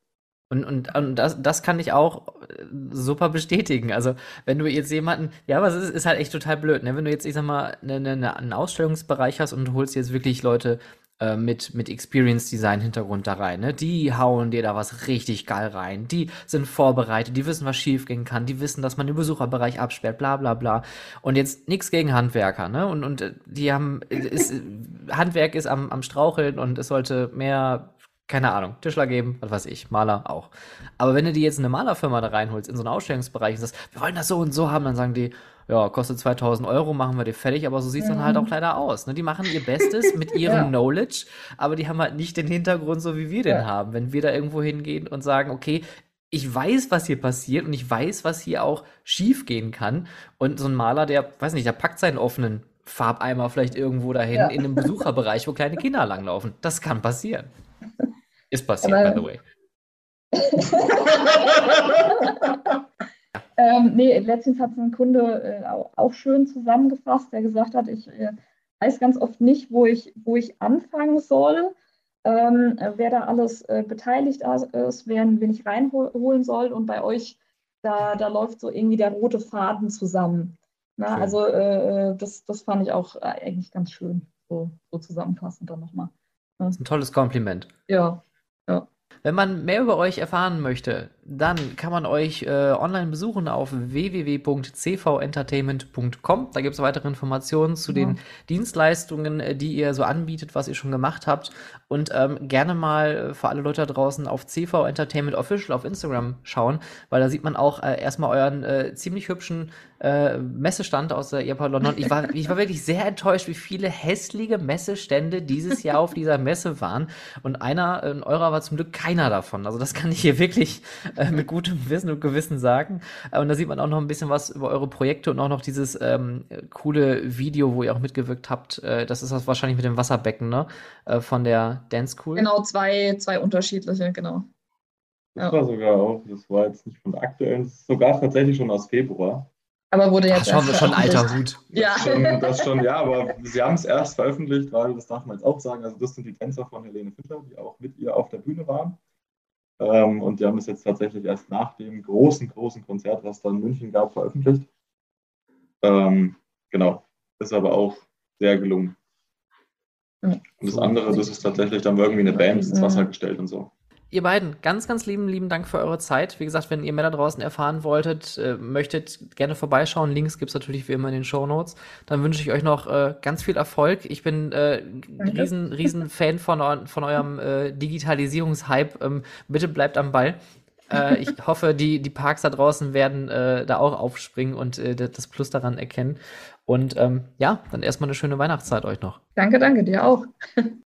Und, und, und das, das kann ich auch äh, super bestätigen. Also, wenn du jetzt jemanden, ja, aber es ist, ist halt echt total blöd, ne? Wenn du jetzt, ich sag mal, ne, ne, ne, einen Ausstellungsbereich hast und du holst jetzt wirklich Leute äh, mit, mit Experience Design Hintergrund da rein. Ne? Die hauen dir da was richtig geil rein. Die sind vorbereitet, die wissen, was schiefgehen kann, die wissen, dass man den Besucherbereich absperrt, bla bla bla. Und jetzt nichts gegen Handwerker, ne? Und, und äh, die haben, ist, Handwerk ist am, am Straucheln und es sollte mehr keine Ahnung, Tischler geben, was weiß ich, Maler auch. Aber wenn du die jetzt in eine Malerfirma da reinholst, in so einen Ausstellungsbereich und sagst, wir wollen das so und so haben, dann sagen die, ja, kostet 2000 Euro, machen wir dir fertig, aber so sieht's mhm. dann halt mhm. auch leider aus. Ne? Die machen ihr Bestes mit ihrem ja. Knowledge, aber die haben halt nicht den Hintergrund, so wie wir den ja. haben. Wenn wir da irgendwo hingehen und sagen, okay, ich weiß, was hier passiert und ich weiß, was hier auch schief gehen kann. Und so ein Maler, der, weiß nicht, der packt seinen offenen Farbeimer vielleicht irgendwo dahin ja. in einem Besucherbereich, wo kleine Kinder langlaufen. Das kann passieren. Ist passiert, Aber, by the way. ähm, nee, letztens hat es ein Kunde äh, auch schön zusammengefasst, der gesagt hat, ich äh, weiß ganz oft nicht, wo ich, wo ich anfangen soll, ähm, wer da alles äh, beteiligt ist, wen, wen ich reinholen soll. Und bei euch, da, da läuft so irgendwie der rote Faden zusammen. Na, also äh, äh, das, das fand ich auch äh, eigentlich ganz schön, so, so zusammenfassend dann nochmal. Ja. Das ist ein tolles Kompliment. Ja, Wenn man mehr über euch erfahren möchte, dann kann man euch äh, online besuchen auf www.cventertainment.com. Da gibt es weitere Informationen zu ja. den Dienstleistungen, äh, die ihr so anbietet, was ihr schon gemacht habt. Und ähm, gerne mal für alle Leute da draußen auf CV Entertainment Official auf Instagram schauen, weil da sieht man auch äh, erstmal euren äh, ziemlich hübschen äh, Messestand aus der IAPA London. Ich war, ich war wirklich sehr enttäuscht, wie viele hässliche Messestände dieses Jahr auf dieser Messe waren. Und einer, äh, eurer war zum Glück keiner davon. Also das kann ich hier wirklich äh, mit gutem Wissen und Gewissen sagen. Äh, und da sieht man auch noch ein bisschen was über eure Projekte und auch noch dieses ähm, coole Video, wo ihr auch mitgewirkt habt. Äh, das ist das wahrscheinlich mit dem Wasserbecken, ne? Äh, von der Dance School. Genau, zwei, zwei unterschiedliche, genau. Das ja. war sogar auch, das war jetzt nicht von der aktuellen, das ist sogar tatsächlich schon aus Februar. Aber wurde jetzt. Ach, schon, schon alter Hut. Ja. Das schon, das schon, ja, aber sie haben es erst veröffentlicht, weil das darf man jetzt auch sagen. Also, das sind die Tänzer von Helene Fischer, die auch mit ihr auf der Bühne waren. Ähm, und die haben es jetzt tatsächlich erst nach dem großen, großen Konzert, was dann in München gab, veröffentlicht. Ähm, genau, ist aber auch sehr gelungen. Und das andere, das ist tatsächlich, da haben wir irgendwie eine Band ins Wasser gestellt und so. Ihr beiden, ganz, ganz lieben, lieben Dank für eure Zeit. Wie gesagt, wenn ihr mehr da draußen erfahren wolltet, äh, möchtet, gerne vorbeischauen. Links gibt's natürlich wie immer in den Show Notes. Dann wünsche ich euch noch äh, ganz viel Erfolg. Ich bin äh, riesen, riesen Fan von, von eurem äh, Digitalisierungshype. Ähm, bitte bleibt am Ball. Äh, ich hoffe, die, die Parks da draußen werden äh, da auch aufspringen und äh, das Plus daran erkennen. Und ähm, ja, dann erstmal eine schöne Weihnachtszeit euch noch. Danke, danke, dir auch.